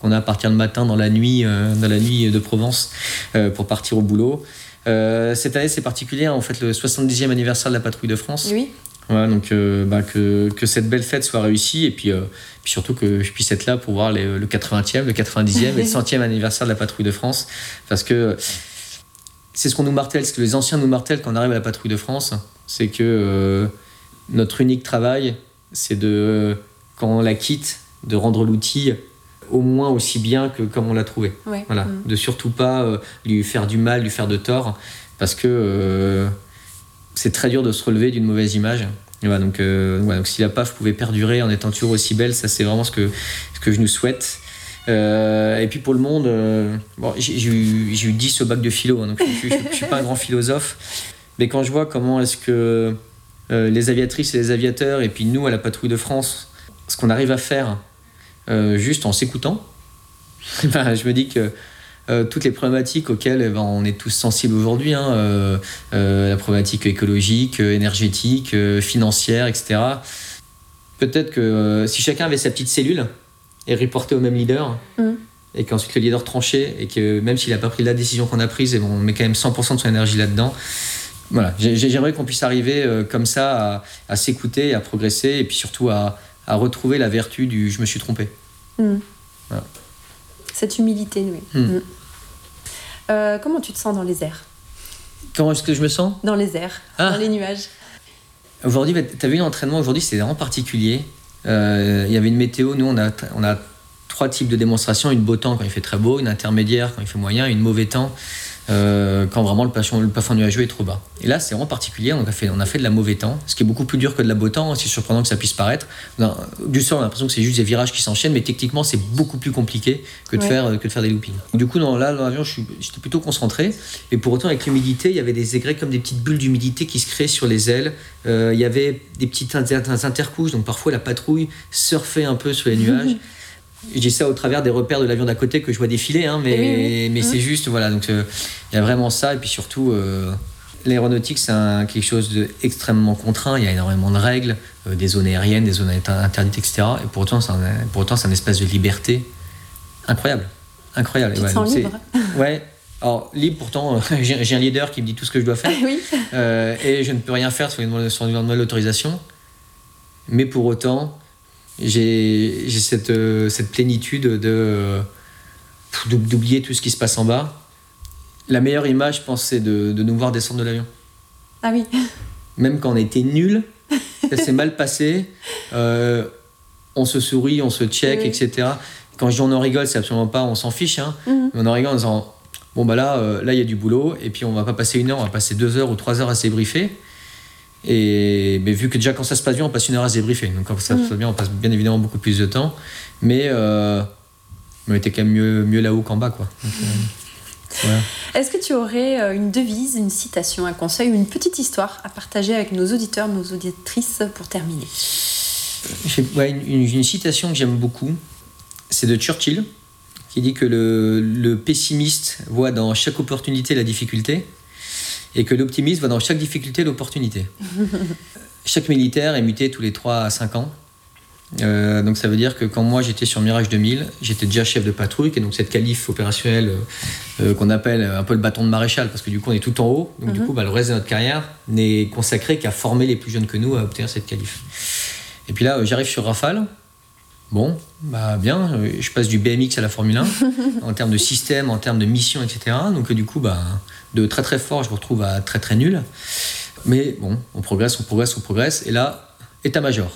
qu'on a à partir le matin dans la nuit, euh, dans la nuit de Provence euh, pour partir au boulot. Euh, cette année c'est particulier, en fait le 70e anniversaire de la Patrouille de France. Oui. Voilà, donc euh, bah, que, que cette belle fête soit réussie et puis, euh, puis surtout que je puisse être là pour voir les- le 80e, le 90e et le [LAUGHS] 100e anniversaire de la Patrouille de France. Parce que c'est ce qu'on nous martèle, ce que les anciens nous martèlent quand on arrive à la Patrouille de France, c'est que euh, notre unique travail, c'est de, quand on la quitte, de rendre l'outil au moins aussi bien que comme on l'a trouvé. Ouais. Voilà, Mm. de surtout pas lui faire du mal, lui faire de tort, parce que c'est très dur de se relever d'une mauvaise image. Donc, euh, donc si la PAF pouvait perdurer en étant toujours aussi belle, ça c'est vraiment ce que, ce que je nous souhaite. Euh, et puis pour le monde, euh, bon, j'ai eu, j'ai eu 10 au bac de philo, hein, donc je ne suis pas un grand philosophe, mais quand je vois comment est-ce que les aviatrices et les aviateurs, et puis nous à la patrouille de France, ce qu'on arrive à faire juste en s'écoutant, [LAUGHS] ben, je me dis que euh, toutes les problématiques auxquelles eh ben, on est tous sensibles aujourd'hui, hein, euh, euh, la problématique écologique, énergétique, financière, etc. Peut-être que si chacun avait sa petite cellule et reportait au même leader, Mm. et qu'ensuite le leader tranchait, et que même s'il n'a pas pris la décision qu'on a prise, et bon, on met quand même 100% de son énergie là-dedans. Voilà, J'ai- j'ai- j'aimerais qu'on puisse arriver comme ça à, à s'écouter, à progresser, et puis surtout à, à retrouver la vertu du je me suis trompé. Mm. Voilà. Cette humilité, oui. Mm. Euh, comment tu te sens dans les airs? Comment est-ce que je me sens? Dans les airs, Ah. dans les nuages. Aujourd'hui, tu as vu l'entraînement aujourd'hui, c'était vraiment particulier. Euh, Il y avait une météo, nous on a, on a trois types de démonstrations, une beau temps quand il fait très beau, une intermédiaire quand il fait moyen, une mauvais temps euh, quand vraiment le plafond, le plafond nuageux est trop bas. Et là c'est vraiment particulier, on a, fait, on a fait de la mauvais temps, ce qui est beaucoup plus dur que de la beau temps, c'est surprenant que ça puisse paraître. Non, du sol on a l'impression que c'est juste des virages qui s'enchaînent, mais techniquement c'est beaucoup plus compliqué que de, Ouais. faire, que de faire des loopings. Du coup dans, là dans l'avion j'étais plutôt concentré, et pour autant avec l'humidité il y avait des aigrets comme des petites bulles d'humidité qui se créaient sur les ailes, euh, il y avait des petites inter- intercouches, donc parfois la patrouille surfait un peu sur les nuages. [LAUGHS] Je dis ça au travers des repères de l'avion d'à côté que je vois défiler, hein, mais, oui, oui. mais c'est juste, voilà, donc euh, il y a vraiment ça, et puis surtout, euh, l'aéronautique, c'est quelque chose d'extrêmement contraint, il y a énormément de règles, euh, des zones aériennes, des zones inter- interdites, etc. Et pour autant, c'est un, pour autant, c'est un espace de liberté incroyable. Incroyable. Tu te Ouais, sens donc c'est- libre [LAUGHS] Ouais. Alors, libre, pourtant, [LAUGHS] j'ai un leader qui me dit tout ce que je dois faire. [LAUGHS] Et je ne peux rien faire sur une sur une demande d'autorisation. Mais pour autant, j'ai cette, euh, cette plénitude de euh, d'oub- d'oublier tout ce qui se passe en bas. La meilleure image, je pense, c'est de, de nous voir descendre de l'avion. Ah oui. Même quand on était nul, ça s'est mal passé, euh, on se sourit, on se check, Oui. etc. Quand je dis on en rigole, c'est absolument pas on s'en fiche, hein. Mhm. mais on en rigole en disant bon bah là, euh, là il y a du boulot, et puis on va pas passer une heure, on va passer deux heures ou trois heures à se débriefer. Et mais vu que déjà quand ça se passe bien, on passe une heure à se débriefer. Donc quand ça se Mhm. passe bien, on passe bien évidemment beaucoup plus de temps. Mais euh, on était quand même mieux, mieux là-haut qu'en bas, quoi. Donc, euh. Est-ce que tu aurais euh, une devise, une citation, un conseil ou une petite histoire à partager avec nos auditeurs, nos auditrices pour terminer? Ouais, une, une- une citation que j'aime beaucoup, c'est de Churchill, qui dit que le, le pessimiste voit dans chaque opportunité la difficulté et que l'optimiste voit dans chaque difficulté l'opportunité. [LAUGHS] chaque militaire est muté tous les 3 à 5 ans. Euh, donc ça veut dire que quand moi j'étais sur Mirage 2000, j'étais déjà chef de patrouille, et donc cette qualif opérationnelle euh, euh, qu'on appelle un peu le bâton de maréchal, parce que du coup on est tout en haut, donc du Mhm. coup bah, le reste de notre carrière n'est consacré qu'à former les plus jeunes que nous à obtenir cette qualif. Et puis là, j'arrive sur Rafale. Bon, bah bien, euh, je passe du BMX à la Formule 1 [LAUGHS] en termes de système, en termes de mission, etc. Donc euh, du coup, bah, de très très fort, je me retrouve à très très nul. Mais bon, on progresse, on progresse, on progresse. Et là, état-major.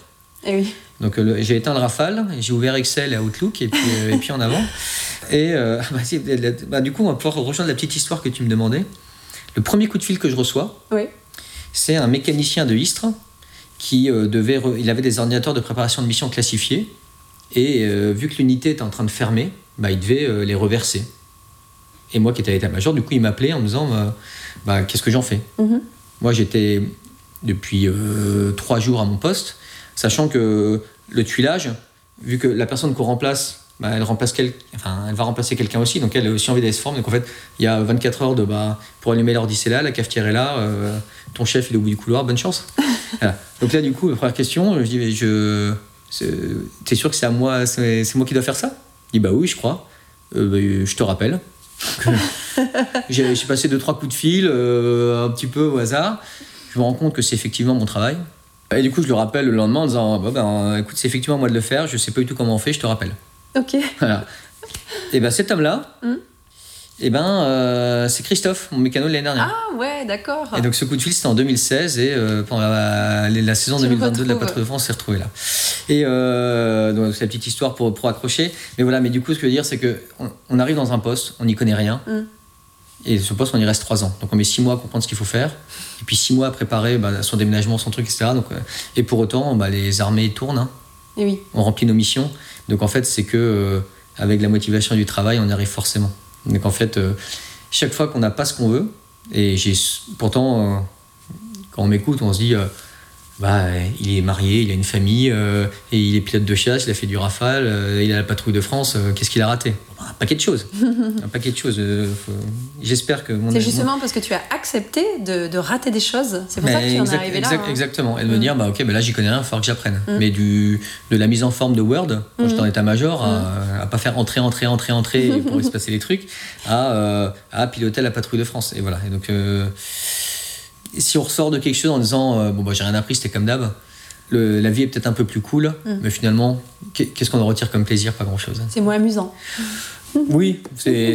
Eh oui. Donc euh, j'ai éteint le Rafale, j'ai ouvert Excel et Outlook et puis, et puis en avant. [LAUGHS] Et euh, [LAUGHS] bah, bah, du coup, on va pouvoir rejoindre la petite histoire que tu me demandais. Le premier coup de fil que je reçois, Oui. c'est un mécanicien de Istres qui euh, devait. Il avait des ordinateurs de préparation de mission classifiés. Et euh, vu que l'unité était en train de fermer, bah, il devait euh, les reverser. Et moi qui étais à l'état-major, du coup, il m'appelait en me disant bah, bah, Qu'est-ce que j'en fais? Mhm. Moi, j'étais depuis euh, trois jours à mon poste, sachant que le tuilage, vu que la personne qu'on remplace, bah, elle, remplace quel... enfin, elle va remplacer quelqu'un aussi, donc elle est aussi en VDS forme. Donc en fait, il y a 24 heures de, bah, pour allumer l'ordi, c'est là, la cafetière est là, euh, ton chef il est au bout du couloir, bonne chance. [LAUGHS] Voilà. Donc là, du coup, la première question, je dis, mais je... c'est- T'es sûr que c'est à moi, c'est moi qui dois faire ça? Il dit, bah oui, je crois. Euh, bah, je te rappelle. [LAUGHS] j'ai passé deux trois coups de fil, euh, un petit peu au hasard. Je me rends compte que c'est effectivement mon travail. Et du coup, je le rappelle le lendemain en disant Bah, ben, écoute, c'est effectivement à moi de le faire, je sais pas du tout comment on fait, je te rappelle. Ok. Voilà. Et ben cet homme-là, Hmm. Et ben euh, c'est Christophe, mon mécano de l'année dernière. Ah ouais, d'accord. Et donc ce coup de fil c'était en 2016 et euh, pendant la, la saison Tu le 2022 de la. Patrouille de France s'est retrouvé là. Et euh, donc c'est la petite histoire pour, pour accrocher. Mais voilà, mais du coup ce que je veux dire c'est que on, arrive dans un poste, on n'y connaît rien. Mm. Et ce poste on y reste trois ans. Donc on met six mois à comprendre ce qu'il faut faire. Et puis six mois à préparer bah, son déménagement, son truc, etc. Donc, et pour autant bah, les armées tournent, hein. Et oui. on remplit nos missions. Donc en fait c'est que avec la motivation du travail on y arrive forcément. Donc en fait euh, chaque fois qu'on n'a pas ce qu'on veut, et j'ai pourtant, euh, quand on m'écoute, on se dit, euh, bah, il est marié, il a une famille, euh, et il est pilote de chasse, il a fait du rafale, euh, il a la patrouille de France, euh, qu'est-ce qu'il a raté? Bah, Un paquet de choses. [LAUGHS] un paquet de choses. faut- J'espère que mon C'est justement parce que tu as accepté de, de rater des choses. C'est pour ça que tu en es exact- arrivé là. exact- hein. Exactement. Et de me Mm. dire, bah, ok, bah, là j'y connais rien, il va falloir que j'apprenne. Mm. Mais du, de la mise en forme de Word, quand Mm. j'étais en état-major, à, à pas faire entrer, entrer, entrer, entrer pour [LAUGHS] laisser passer les trucs, à, à piloter la patrouille de France. Et voilà. Et donc, si on ressort de quelque chose en disant, euh, bon, bah, j'ai rien appris, c'était comme d'hab. le- la vie est peut-être un peu plus cool, Mm. mais finalement, qu'est- qu'est-ce qu'on en retire comme plaisir? Pas grand-chose. C'est moins amusant. [LAUGHS] Oui, c'est.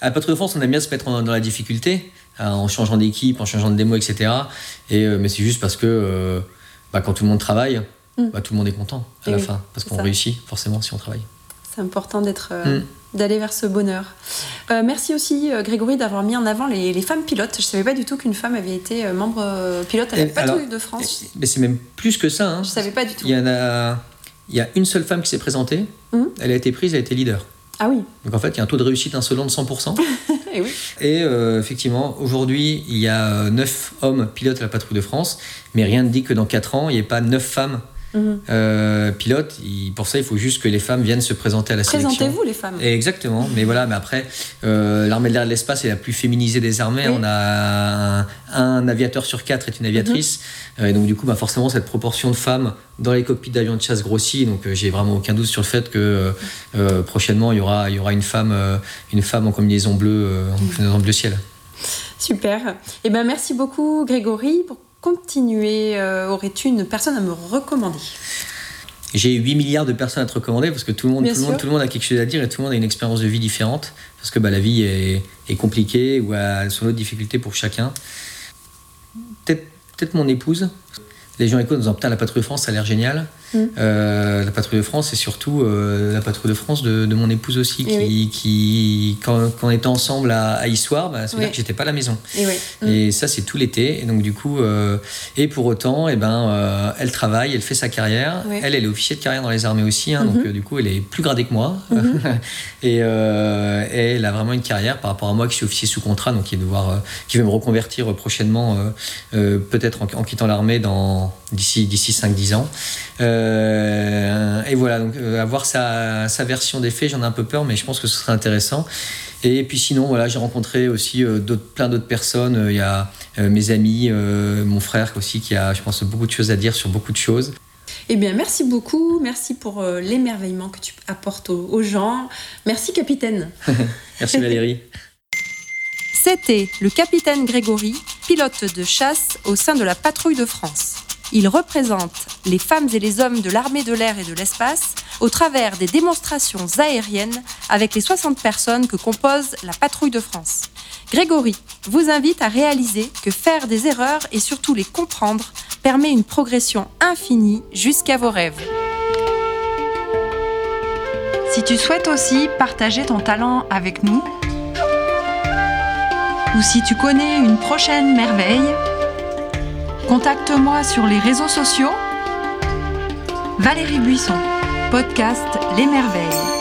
à Patrouille de France, on aime bien se mettre dans la difficulté, hein, en changeant d'équipe, en changeant de démo, etc. Et, euh, mais c'est juste parce que euh, bah, quand tout le monde travaille, Mm. bah, tout le monde est content à Et la oui, fin. Parce qu'on réussit forcément si on travaille. C'est important d'être, euh, Mm. D'aller vers ce bonheur. Euh, merci aussi euh, Grégory d'avoir mis en avant les, les femmes pilotes. Je savais pas du tout qu'une femme avait été euh, membre pilote à la Et patrouille de France. Mais c'est même plus que ça. hein. Je savais pas du tout. Il y en a. Il y a une seule femme qui s'est présentée, Mhm. elle a été prise, elle a été leader. Ah oui. Donc en fait, il y a un taux de réussite insolent de 100%. [LAUGHS] Et oui. Et euh, effectivement, aujourd'hui, il y a 9 hommes pilotes à la patrouille de France, mais rien ne dit que dans 4 ans, il n'y ait pas 9 femmes Mhm. euh, pilotes. Il- pour ça, il faut juste que les femmes viennent se présenter à la sélection. Présentez-vous les femmes. Et Exactement, mais voilà, mais après, euh, l'armée de l'air de l'espace est la plus féminisée des armées. Oui. On a un, un aviateur sur quatre est une aviatrice, Mhm. Euh, et donc du coup, bah, forcément, cette proportion de femmes dans les cockpits d'avions de chasse grossit. Donc j'ai vraiment aucun doute sur le fait que prochainement, il y aura, il y aura une femme, une femme en combinaison bleue, en combinaison bleu ciel. Super. Et ben merci beaucoup Grégory. Pour continuer, euh, aurais-tu une personne à me recommander? J'ai 8 milliards de personnes à te recommander parce que tout le, monde, tout, le monde, tout le monde a quelque chose à dire et tout le monde a une expérience de vie différente parce que bah, la vie est, est compliquée ou a son lot de difficultés pour chacun. Peut-être mon épouse. Les gens écoutent en disant Putain, la patrouille France, ça a l'air génial. Mm. Euh, la patrouille de France, c'est surtout euh, la patrouille de France de, de mon épouse aussi, qui, qui quand, quand on était ensemble à, à Issoire, bah, ça veut Oui. dire que j'étais pas à la maison. Et. Mm. Et ça, c'est tout l'été. Et donc, du coup, euh, et pour autant, eh ben, elle travaille, elle fait sa carrière. Elle, elle est officier de carrière dans les armées aussi. hein, Mhm. Donc, du coup, elle est plus gradée que moi. Mhm. [LAUGHS] et, et elle a vraiment une carrière par rapport à moi qui suis officier sous contrat, donc qui, est devoir, qui veut me reconvertir prochainement, peut-être en, en quittant l'armée dans, d'ici, d'ici 5-10 ans. Euh, et voilà, donc euh, avoir sa, sa version des faits, j'en ai un peu peur, mais je pense que ce serait intéressant. Et puis sinon, voilà, j'ai rencontré aussi euh, plein d'autres personnes. Euh, Il y a euh, mes amis, euh, mon frère aussi, qui a, je pense, beaucoup de choses à dire sur beaucoup de choses. Eh bien, merci beaucoup. Merci pour euh, l'émerveillement que tu apportes aux, aux gens. Merci, capitaine. [LAUGHS] Merci Valérie. C'était le capitaine Grégory, pilote de chasse au sein de la patrouille de France. Il représente les femmes et les hommes de l'armée de l'air et de l'espace au travers des démonstrations aériennes avec les 60 personnes que compose la patrouille de France. Grégory vous invite à réaliser que faire des erreurs et surtout les comprendre permet une progression infinie jusqu'à vos rêves. Si tu souhaites aussi partager ton talent avec nous, ou si tu connais une prochaine merveille, contacte-moi sur les réseaux sociaux. Valérie Buisson, podcast Les Merveilles.